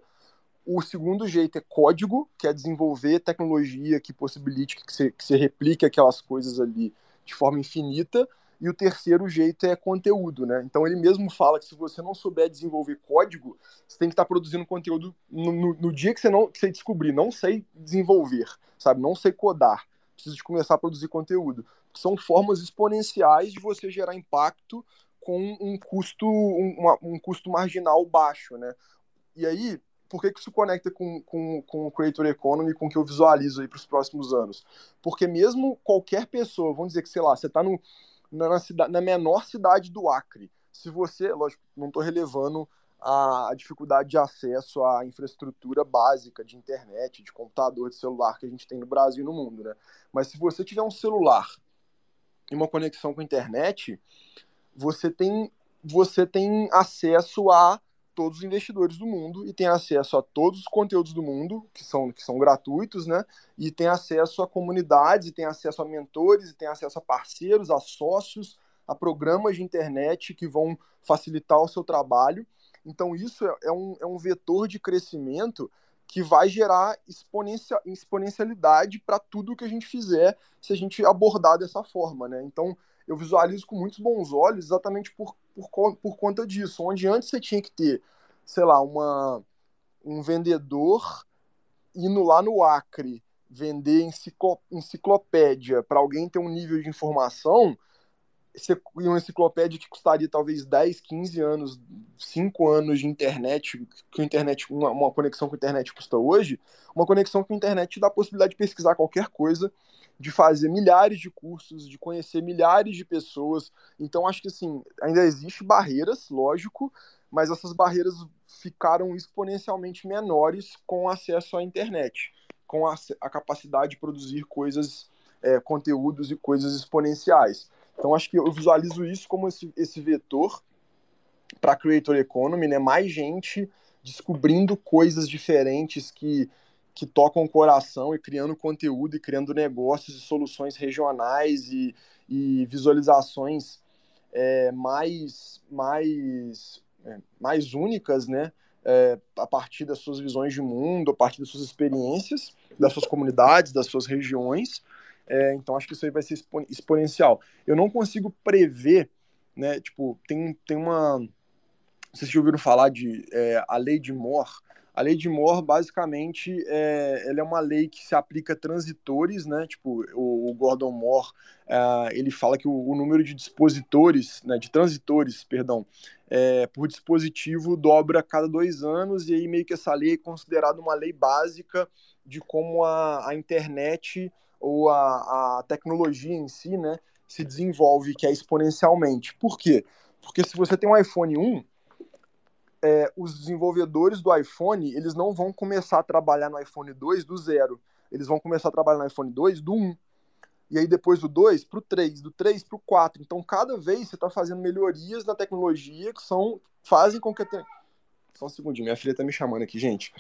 E: O segundo jeito é código, que é desenvolver tecnologia que possibilite que você, que você replique aquelas coisas ali de forma infinita. E o terceiro jeito é conteúdo, né? Então ele mesmo fala que se você não souber desenvolver código, você tem que estar produzindo conteúdo no, no, no dia que você não que você descobrir, não sei desenvolver, sabe? Não sei codar preciso de começar a produzir conteúdo. São formas exponenciais de você gerar impacto com um custo, um, um custo marginal baixo, né? E aí, por que, que isso conecta com, com, com o Creator Economy, com o que eu visualizo aí para os próximos anos? Porque mesmo qualquer pessoa, vamos dizer que, sei lá, você está na, na menor cidade do Acre, se você, lógico, não estou relevando a, dificuldade de acesso à infraestrutura básica de internet, de computador, de celular que a gente tem no Brasil e no mundo, né? Mas se você tiver um celular e uma conexão com a internet, você tem você tem acesso a todos os investidores do mundo e tem acesso a todos os conteúdos do mundo que são que são gratuitos, né? E tem acesso a comunidades, tem acesso a mentores, tem acesso a parceiros, a sócios, a programas de internet que vão facilitar o seu trabalho então, isso é, é um, é um vetor de crescimento que vai gerar exponencia, exponencialidade para tudo que a gente fizer se a gente abordar dessa forma, né? Então, eu visualizo com muitos bons olhos exatamente por, por, por conta disso. Onde antes você tinha que ter, sei lá, uma, um vendedor indo lá no Acre vender enciclopédia para alguém ter um nível de informação, uma enciclopédia que custaria talvez 10, 15 anos, 5 anos de internet, que internet, uma, uma, conexão com a internet custa hoje, uma conexão com a internet te dá a possibilidade de pesquisar qualquer coisa, de fazer milhares de cursos, de conhecer milhares de pessoas. Então acho que assim, ainda existe barreiras, lógico, mas essas barreiras ficaram exponencialmente menores com acesso à internet, com a, a capacidade de produzir coisas, é, conteúdos e coisas exponenciais. Então, acho que eu visualizo isso como esse, esse vetor para Creator Economy, né? Mais gente descobrindo coisas diferentes que, que tocam o coração e criando conteúdo e criando negócios e soluções regionais e, e visualizações é, mais, mais, é, mais únicas, né? É, a partir das suas visões de mundo, a partir das suas experiências, das suas comunidades, das suas regiões, é, então acho que isso aí vai ser exponencial. Eu não consigo prever, né? Tipo, tem, tem uma. Vocês já ouviram falar de é, a lei de Moore? A lei de Moore, basicamente, é, ela é uma lei que se aplica a transitores, né? Tipo, o, o Gordon Moore, uh, ele fala que o, o, número de dispositores, né, de transitores, perdão, é, por dispositivo dobra a cada dois anos, e aí meio que essa lei é considerada uma lei básica de como a, a internet ou a, a tecnologia em si, né, se desenvolve, que é exponencialmente. Por quê? Porque se você tem um iPhone 1, é, os desenvolvedores do iPhone, eles não vão começar a trabalhar no iPhone 2 do zero. Eles vão começar a trabalhar no iPhone 2 do 1. E aí depois do 2 para o 3, do 3 para o 4. Então cada vez você está fazendo melhorias na tecnologia que são fazem com que... Te... Só um segundinho, minha filha está me chamando aqui, gente.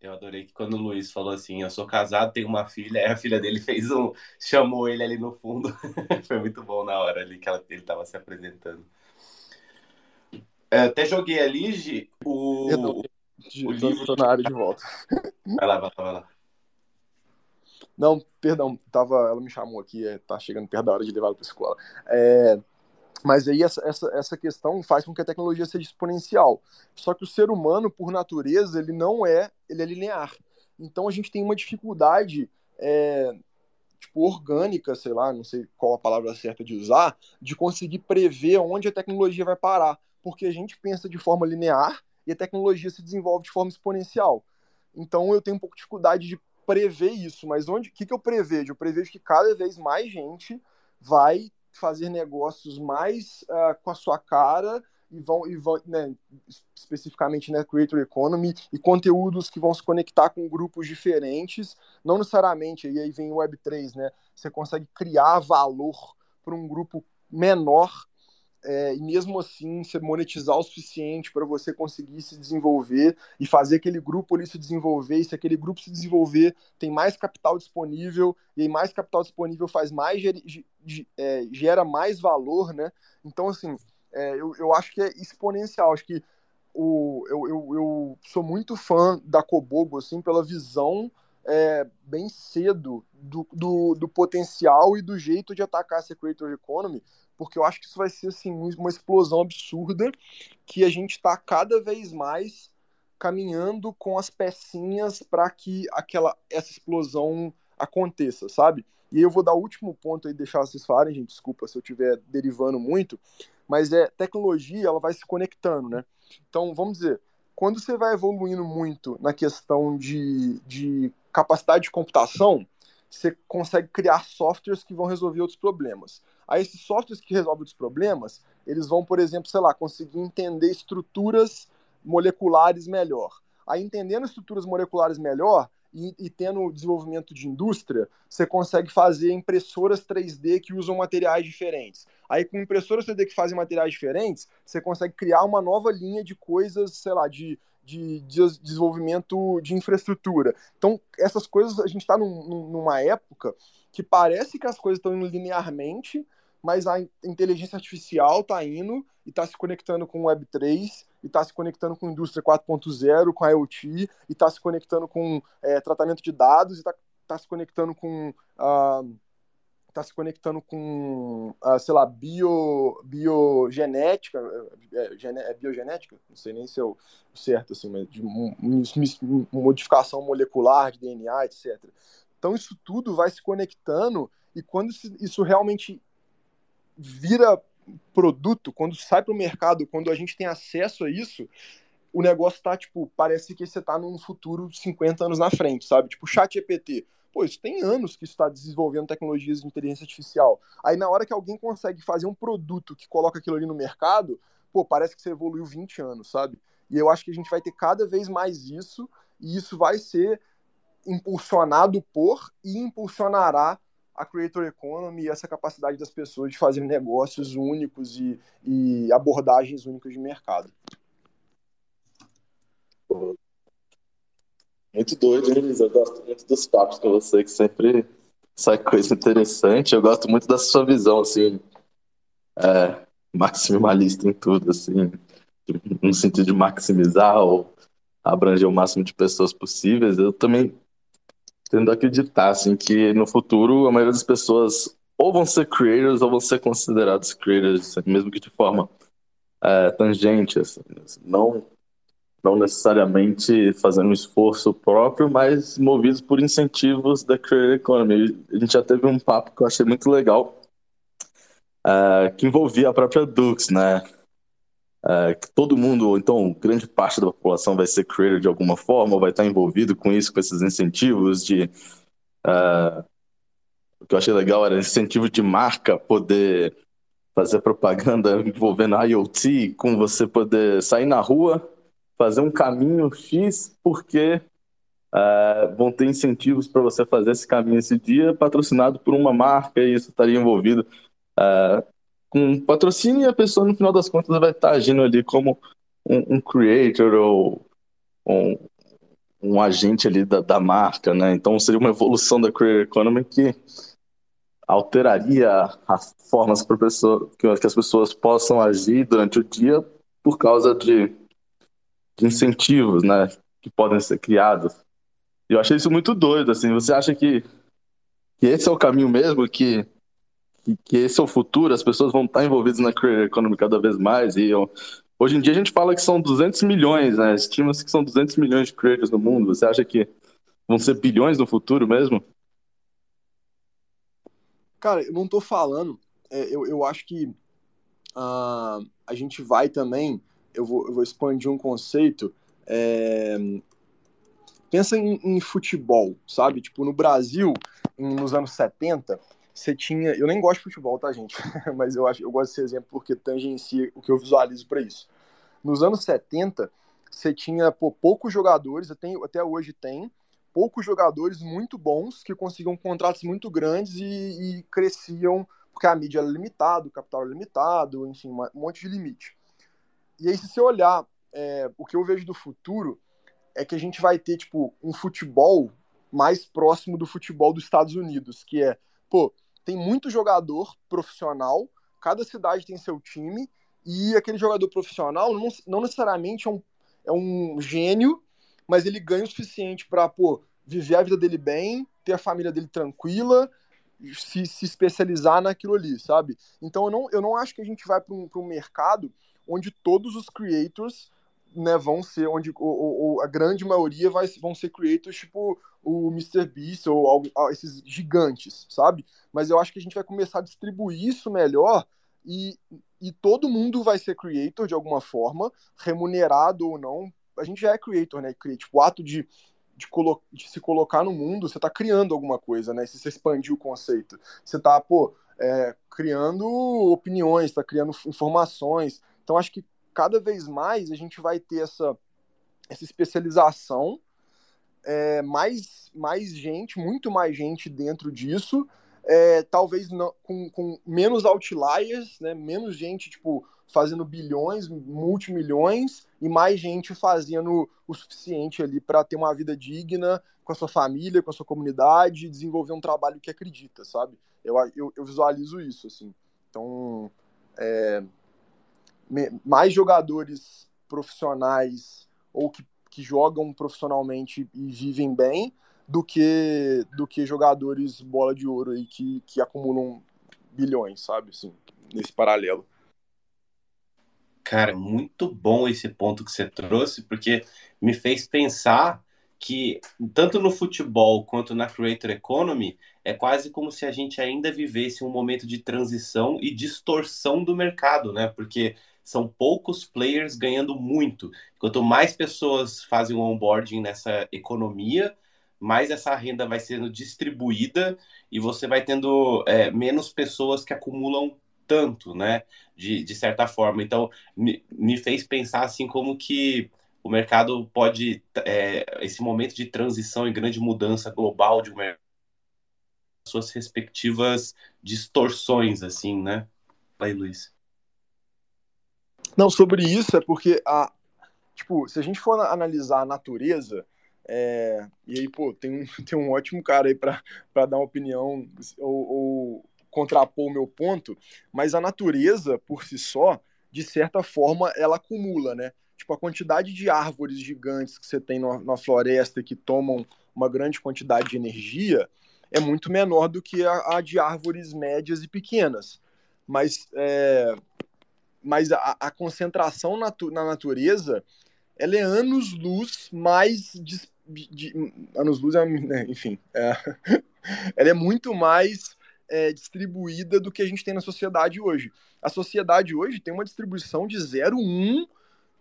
A: Eu adorei que quando o Luiz falou assim, eu sou casado, tenho uma filha, aí a filha dele fez um. chamou ele ali no fundo. Foi muito bom na hora ali que ela, ele estava se apresentando. É, até joguei ali, Gi, o.
E: o livro... tô na área de volta.
A: Vai lá, vai lá, vai lá.
E: Não, perdão, tava, ela me chamou aqui, é, tá chegando perto da hora de levá-la para escola. É, mas aí essa, essa, essa questão faz com que a tecnologia seja exponencial. Só que o ser humano, por natureza, ele não é, ele é linear. Então a gente tem uma dificuldade é, tipo orgânica, sei lá, não sei qual a palavra certa de usar, de conseguir prever onde a tecnologia vai parar, porque a gente pensa de forma linear e a tecnologia se desenvolve de forma exponencial. Então eu tenho um pouco de dificuldade de prever isso, mas onde, que, que eu prevejo? Eu prevejo que cada vez mais gente vai fazer negócios mais uh, com a sua cara e vão, e vão né, especificamente né, Creator Economy, e conteúdos que vão se conectar com grupos diferentes, não necessariamente, e aí vem o Web3, né? Você consegue criar valor para um grupo menor é, e mesmo assim você monetizar o suficiente para você conseguir se desenvolver e fazer aquele grupo ali se desenvolver, e se aquele grupo se desenvolver, tem mais capital disponível, e mais capital disponível faz mais, é, gera mais valor, né? Então, assim, é, eu, eu acho que é exponencial, acho que o, eu, eu, eu sou muito fã da Kobogo, assim, pela visão é, bem cedo do, do, do, potencial e do jeito de atacar essa creator economy, porque eu acho que isso vai ser assim uma explosão absurda que a gente está cada vez mais caminhando com as pecinhas para que aquela essa explosão aconteça, sabe? E aí eu vou dar o último ponto aí deixar vocês falarem, gente, desculpa se eu estiver derivando muito, mas é tecnologia, ela vai se conectando, né? Então, vamos dizer, quando você vai evoluindo muito na questão de, de capacidade de computação, você consegue criar softwares que vão resolver outros problemas. Aí esses softwares que resolvem outros problemas, eles vão, por exemplo, sei lá, conseguir entender estruturas moleculares melhor. Aí entendendo estruturas moleculares melhor e, e tendo desenvolvimento de indústria, você consegue fazer impressoras 3D que usam materiais diferentes. Aí com impressoras 3D que fazem materiais diferentes, você consegue criar uma nova linha de coisas, sei lá, de de, de desenvolvimento de infraestrutura. Então, essas coisas, a gente está num, numa época que parece que as coisas estão indo linearmente, mas a inteligência artificial está indo e está se conectando com o Web3, e está se conectando com a indústria 4.0, com a IoT, e está se conectando com é, tratamento de dados, e está tá se conectando com. Uh, se conectando com, uh, sei lá, bio, biogenética, é, é, biogenética? Não sei nem se é o certo, assim, mas de modificação molecular de DNA, etc. Então isso tudo vai se conectando e quando isso realmente vira produto, quando sai para o mercado, quando a gente tem acesso a isso, o negócio está tipo, parece que você está num futuro 50 anos na frente, sabe? Tipo, chat EPT Pô, isso tem anos que está desenvolvendo tecnologias de inteligência artificial. Aí na hora que alguém consegue fazer um produto que coloca aquilo ali no mercado, pô, parece que você evoluiu 20 anos, sabe? E eu acho que a gente vai ter cada vez mais isso, e isso vai ser impulsionado por e impulsionará a creator economy e essa capacidade das pessoas de fazer negócios únicos e, e abordagens únicas de mercado.
B: Muito doido, Liz? Eu gosto muito dos papos com você, que sempre sai coisa interessante. Eu gosto muito da sua visão, assim, é, maximalista em tudo, assim, no sentido de maximizar ou abranger o máximo de pessoas possíveis. Eu também tendo a acreditar, assim, que no futuro a maioria das pessoas ou vão ser creators ou vão ser considerados creators, mesmo que de forma é, tangente, assim, não, não necessariamente fazendo um esforço próprio, mas movidos por incentivos da Creator Economy. A gente já teve um papo que eu achei muito legal, é, que envolvia a própria Dux, né? É, que todo mundo, ou então grande parte da população vai ser creator de alguma forma, ou vai estar envolvido com isso, com esses incentivos de. É, o que eu achei legal era incentivo de marca poder fazer propaganda envolvendo IoT, com você poder sair na rua, fazer um caminho X, porque uh, vão ter incentivos para você fazer esse caminho esse dia, patrocinado por uma marca, e isso estaria envolvido uh, com patrocínio, e a pessoa, no final das contas, vai estar agindo ali como um, um creator ou um, um agente ali da, da, marca, né? Então seria uma evolução da Creator Economy que alteraria as formas para pessoa, que as pessoas possam agir durante o dia por causa de, de incentivos, né, que podem ser criados. Eu achei isso muito doido, assim. Você acha que, que esse é o caminho mesmo, que, que, que esse é o futuro, as pessoas vão estar envolvidas na career economy cada vez mais e eu, Hoje em dia a gente fala que são 200 milhões, né? Estima-se que são 200 milhões de creators no mundo. Você acha que vão ser bilhões no futuro mesmo?
E: Cara, eu não tô falando. É, eu, eu acho que uh, a gente vai também. Eu vou, eu vou expandir um conceito. É, pensa em, em, futebol, sabe? Tipo, no Brasil, em, nos anos 70, você tinha. Eu nem gosto de futebol, tá, gente? Mas eu acho eu gosto desse exemplo porque tangencia o que eu visualizo para isso. Nos anos 70, você tinha pô, poucos jogadores, até, até hoje tem, poucos jogadores muito bons que conseguiam contratos muito grandes e, e cresciam, porque a mídia era limitada, o capital era limitado, enfim, um monte de limite. E aí, se você olhar, é, o que eu vejo do futuro é que a gente vai ter, tipo, um futebol mais próximo do futebol dos Estados Unidos, que é, pô, tem muito jogador profissional, cada cidade tem seu time, e aquele jogador profissional não, não necessariamente é um, é um gênio mas ele ganha o suficiente para, pô, viver a vida dele bem, ter a família dele tranquila, se, se especializar naquilo ali, sabe? Então eu não, eu não acho que a gente vai para um, um mercado onde todos os creators né, vão ser, onde ou, ou, a grande maioria vai, vão ser creators tipo o Mr. Beast ou, ou esses gigantes, sabe? Mas eu acho que a gente vai começar a distribuir isso melhor e, e todo mundo vai ser creator de alguma forma, remunerado ou não a gente já é creator, né? Tipo, o ato de, de, colo de se colocar no mundo, você está criando alguma coisa, né? Se você expandir o conceito. Você está, pô, é, criando opiniões, está criando informações. Então, acho que cada vez mais a gente vai ter essa, essa especialização, é, mais, mais gente, muito mais gente dentro disso, é, talvez não, com, com menos outliers, né, menos gente, tipo, fazendo bilhões, multimilhões, e mais gente fazendo o suficiente ali para ter uma vida digna com a sua família, com a sua comunidade, desenvolver um trabalho que acredita, sabe? Eu, eu, eu visualizo isso, assim. Então, é, mais jogadores profissionais ou que, que jogam profissionalmente e vivem bem do que do que jogadores bola de ouro aí que, que acumulam bilhões, sabe? Assim, nesse paralelo.
A: Cara, muito bom esse ponto que você trouxe, porque me fez pensar que tanto no futebol quanto na creator economy é quase como se a gente ainda vivesse um momento de transição e distorção do mercado, né? Porque são poucos players ganhando muito. Quanto mais pessoas fazem o onboarding nessa economia, mais essa renda vai sendo distribuída e você vai tendo é, menos pessoas que acumulam tanto, né? De, de certa forma. Então, me, me fez pensar assim como que o mercado pode, é, esse momento de transição e grande mudança global de um mercado, suas respectivas distorções, assim, né? Aí, Luiz.
E: Não, sobre isso é porque a, tipo, se a gente for analisar a natureza, é, e aí, pô, tem um, tem um ótimo cara aí para dar uma opinião ou, ou contrapor o meu ponto, mas a natureza, por si só, de certa forma, ela acumula, né? Tipo, a quantidade de árvores gigantes que você tem na floresta que tomam uma grande quantidade de energia é muito menor do que a, a de árvores médias e pequenas. Mas é, mas a, a concentração natu, na natureza ela é anos-luz mais. De, de, anos-luz, é, né, enfim. É, ela é muito mais é, distribuída do que a gente tem na sociedade hoje. A sociedade hoje tem uma distribuição de 0,1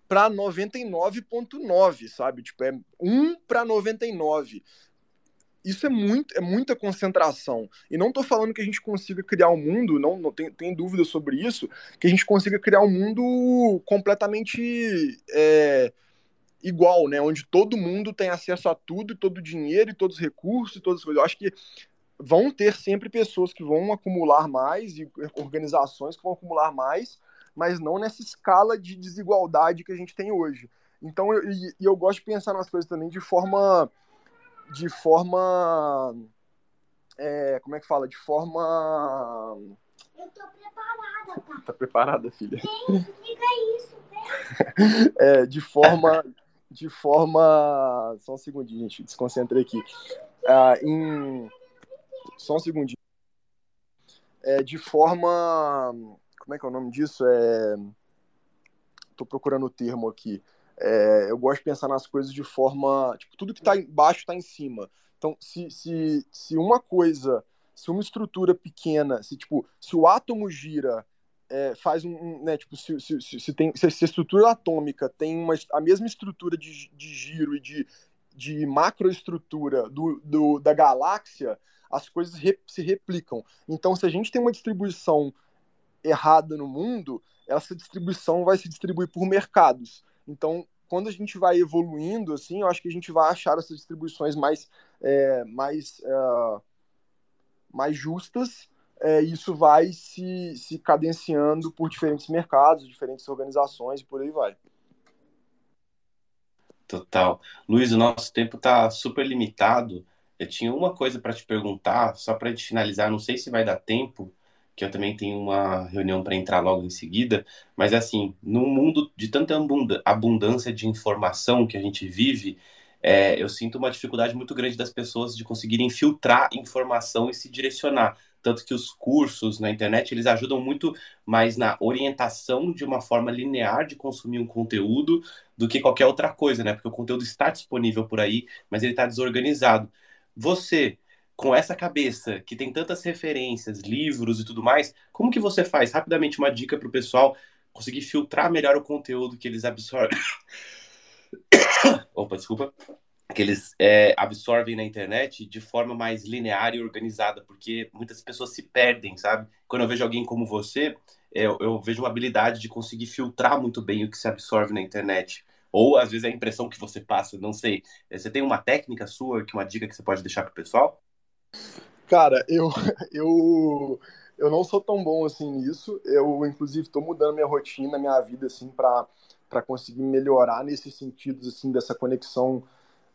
E: para 99,9, sabe? Tipo, é 1 para 99 isso é muito é muita concentração. E não estou falando que a gente consiga criar um mundo, não, não tem, tem dúvida sobre isso, que a gente consiga criar um mundo completamente é, igual, né? Onde todo mundo tem acesso a tudo, todo o dinheiro, e todos os recursos e todas as coisas. Eu acho que vão ter sempre pessoas que vão acumular mais e organizações que vão acumular mais, mas não nessa escala de desigualdade que a gente tem hoje. Então, eu, eu gosto de pensar nas coisas também de forma de forma. É, como é que fala? De forma.
F: Eu tô preparada, pai.
E: Tá preparada, filha?
F: Tem, explica isso,
E: é, de forma. De forma. Só um segundinho, gente. Desconcentrei aqui. Ah, em. Só um segundinho. É, de forma. Como é que é o nome disso? É. Tô procurando o termo aqui. É, eu gosto de pensar nas coisas de forma. Tipo, tudo que está embaixo está em cima. Então, se, se, se uma coisa, se uma estrutura pequena, se tipo, se o átomo gira, é, faz um. né, tipo, se, se, se, se tem, se, a estrutura atômica tem uma, a mesma estrutura de, de giro e de, de macroestrutura do, do, da galáxia, as coisas se replicam. Então, se a gente tem uma distribuição errada no mundo, essa distribuição vai se distribuir por mercados. Então, quando a gente vai evoluindo, assim, eu acho que a gente vai achar essas distribuições mais, é, mais, é, mais justas. É, isso vai se, se cadenciando por diferentes mercados, diferentes organizações e por aí vai.
A: Total. Luiz, o nosso tempo está super limitado. Eu tinha uma coisa para te perguntar, só para gente finalizar, não sei se vai dar tempo, que eu também tenho uma reunião para entrar logo em seguida, mas assim, no mundo de tanta abundância de informação que a gente vive, é, eu sinto uma dificuldade muito grande das pessoas de conseguirem filtrar informação e se direcionar. Tanto que os cursos na internet, eles ajudam muito mais na orientação de uma forma linear de consumir um conteúdo do que qualquer outra coisa, né? Porque o conteúdo está disponível por aí, mas ele está desorganizado. Você, com essa cabeça que tem tantas referências, livros e tudo mais, como que você faz? Rapidamente uma dica para o pessoal conseguir filtrar melhor o conteúdo que eles absorvem. Opa, desculpa. Que eles é, absorvem na internet de forma mais linear e organizada, porque muitas pessoas se perdem, sabe? Quando eu vejo alguém como você, eu, eu vejo uma habilidade de conseguir filtrar muito bem o que se absorve na internet. Ou às vezes é a impressão que você passa, não sei. Você tem uma técnica sua, que uma dica que você pode deixar para o pessoal?
E: Cara, eu, eu, eu não sou tão bom assim nisso. Eu, inclusive, estou mudando minha rotina, minha vida, assim, para para conseguir melhorar nesses sentidos, assim, dessa conexão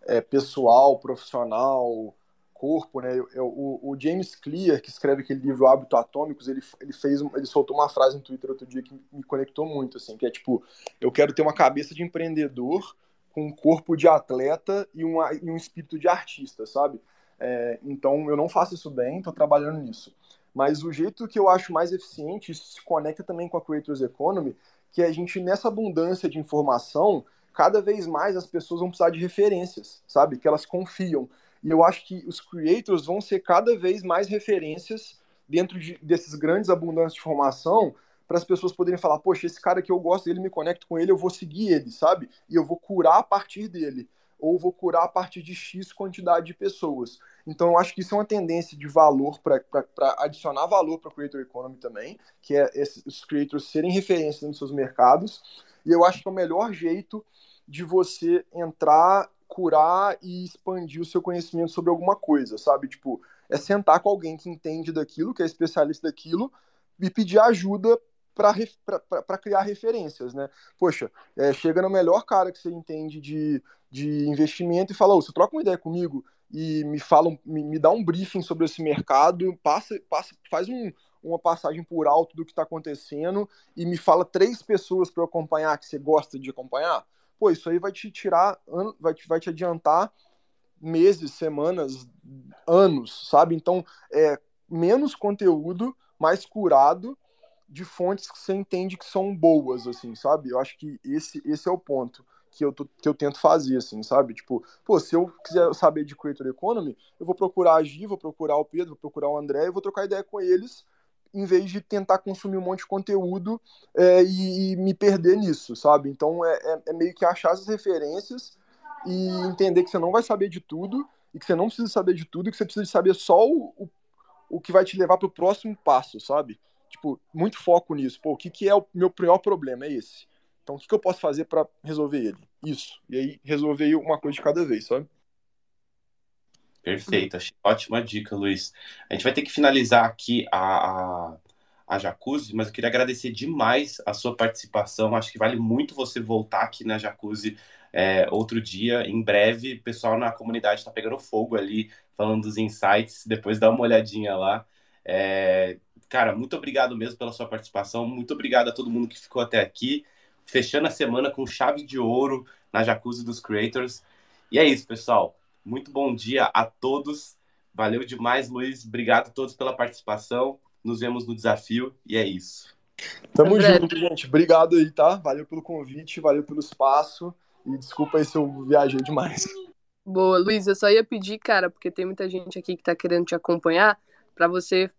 E: é, pessoal, profissional, corpo, né? Eu, eu, o, James Clear, que escreve aquele livro Hábitos Atômicos, ele, ele fez, ele soltou uma frase no Twitter outro dia que me conectou muito, assim, que é tipo, eu quero ter uma cabeça de empreendedor com um corpo de atleta e, uma, e um espírito de artista, sabe? É, então eu não faço isso bem, estou trabalhando nisso. Mas o jeito que eu acho mais eficiente, isso se conecta também com a Creators Economy, que a gente, nessa abundância de informação, cada vez mais as pessoas vão precisar de referências, sabe? Que elas confiam. E eu acho que os creators vão ser cada vez mais referências dentro de, desses grandes abundâncias de informação para as pessoas poderem falar, poxa, esse cara que eu gosto dele, me conecto com ele, eu vou seguir ele, sabe? E eu vou curar a partir dele ou vou curar a partir de X quantidade de pessoas. Então, eu acho que isso é uma tendência de valor para adicionar valor para o Creator Economy também, que é esses, os creators serem referência nos seus mercados. E eu acho que é o melhor jeito de você entrar, curar e expandir o seu conhecimento sobre alguma coisa, sabe? Tipo, é sentar com alguém que entende daquilo, que é especialista daquilo, e pedir ajuda para criar referências, né? Poxa, é, chega no melhor cara que você entende de, de investimento e fala, oh, você troca uma ideia comigo e me fala, me, me dá um briefing sobre esse mercado, passa, passa faz um, uma passagem por alto do que está acontecendo e me fala três pessoas para eu acompanhar que você gosta de acompanhar. Pô, isso aí vai te tirar, vai te, vai te adiantar meses, semanas, anos, sabe? Então, é menos conteúdo, mais curado de fontes que você entende que são boas, assim, sabe? Eu acho que esse, esse é o ponto que eu, tô, que eu tento fazer, assim, sabe? Tipo, pô, se eu quiser saber de Creator Economy, eu vou procurar a Gi, vou procurar o Pedro, vou procurar o André, e vou trocar ideia com eles, em vez de tentar consumir um monte de conteúdo é, e, e, me perder nisso, sabe? Então é, é, é meio que achar essas referências e entender que você não vai saber de tudo, e que você não precisa saber de tudo, e que você precisa saber só o, o, o que vai te levar para o próximo passo, sabe? Tipo, muito foco nisso. Pô, o que, que é o meu pior problema? É esse. Então, o que, que eu posso fazer para resolver ele? Isso. E aí, resolver uma coisa de cada vez, sabe?
A: Perfeito, achei ótima dica, Luiz. A gente vai ter que finalizar aqui a, a, a Jacuzzi, mas eu queria agradecer demais a sua participação. Acho que vale muito você voltar aqui na Jacuzzi é, outro dia, em breve. O pessoal na comunidade está pegando fogo ali, falando dos insights. Depois dá uma olhadinha lá. É, cara, muito obrigado mesmo pela sua participação. Muito obrigado a todo mundo que ficou até aqui. Fechando a semana com chave de ouro na Jacuzzi dos Creators. E é isso, pessoal. Muito bom dia a todos. Valeu demais, Luiz. Obrigado a todos pela participação. Nos vemos no desafio e é isso.
E: Tamo André. junto, gente. Obrigado aí, tá? Valeu pelo convite, valeu pelo espaço. E desculpa aí se eu viajei demais.
C: Boa, Luiz, eu só ia pedir, cara, porque tem muita gente aqui que tá querendo te acompanhar, para você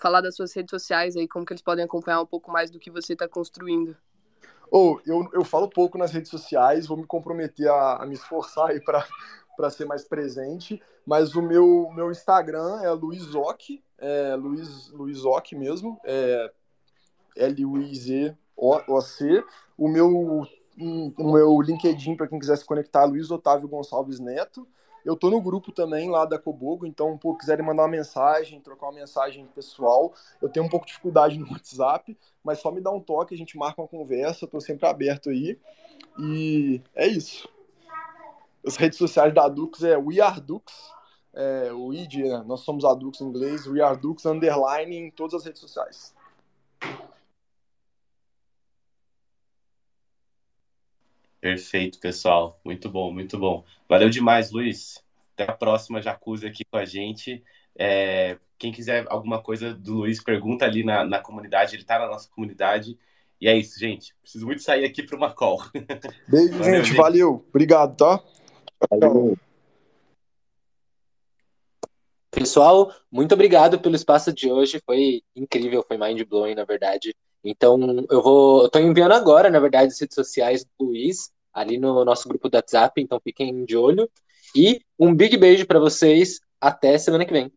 C: falar das suas redes sociais aí, como que eles podem acompanhar um pouco mais do que você tá construindo.
E: Ou oh, eu, eu falo pouco nas redes sociais, vou me comprometer a, a me esforçar aí para ser mais presente, mas o meu, meu Instagram é Luizoc, é Luiz, Luizoc mesmo, é L-U-I-Z-O-C. O meu, o meu LinkedIn, para quem quiser se conectar, Luiz Otávio Gonçalves Neto. Eu tô no grupo também lá da Cobogo, então, pô, quiserem mandar uma mensagem, trocar uma mensagem pessoal, eu tenho um pouco de dificuldade no WhatsApp, mas só me dá um toque, a gente marca uma conversa, eu tô sempre aberto aí. E é isso as redes sociais da Dux é We Are Dux, é, o ID, né? nós somos a Dux em inglês, We Are Dux underline em todas as redes sociais.
A: Perfeito, pessoal. Muito bom, muito bom. Valeu demais, Luiz. Até a próxima Jacuzzi aqui com a gente. É, quem quiser alguma coisa do Luiz, pergunta ali na, na comunidade, ele está na nossa comunidade. E é isso, gente. Preciso muito sair aqui para uma call.
E: Beijo, valeu, gente. gente. Valeu. Obrigado, tá? Valeu.
D: Pessoal, muito obrigado pelo espaço de hoje. Foi incrível, foi mind blowing, na verdade. Então, eu vou. Eu tô enviando agora, na verdade, as redes sociais do Luiz, ali no nosso grupo do WhatsApp, então fiquem de olho. E um big beijo para vocês. Até semana que vem.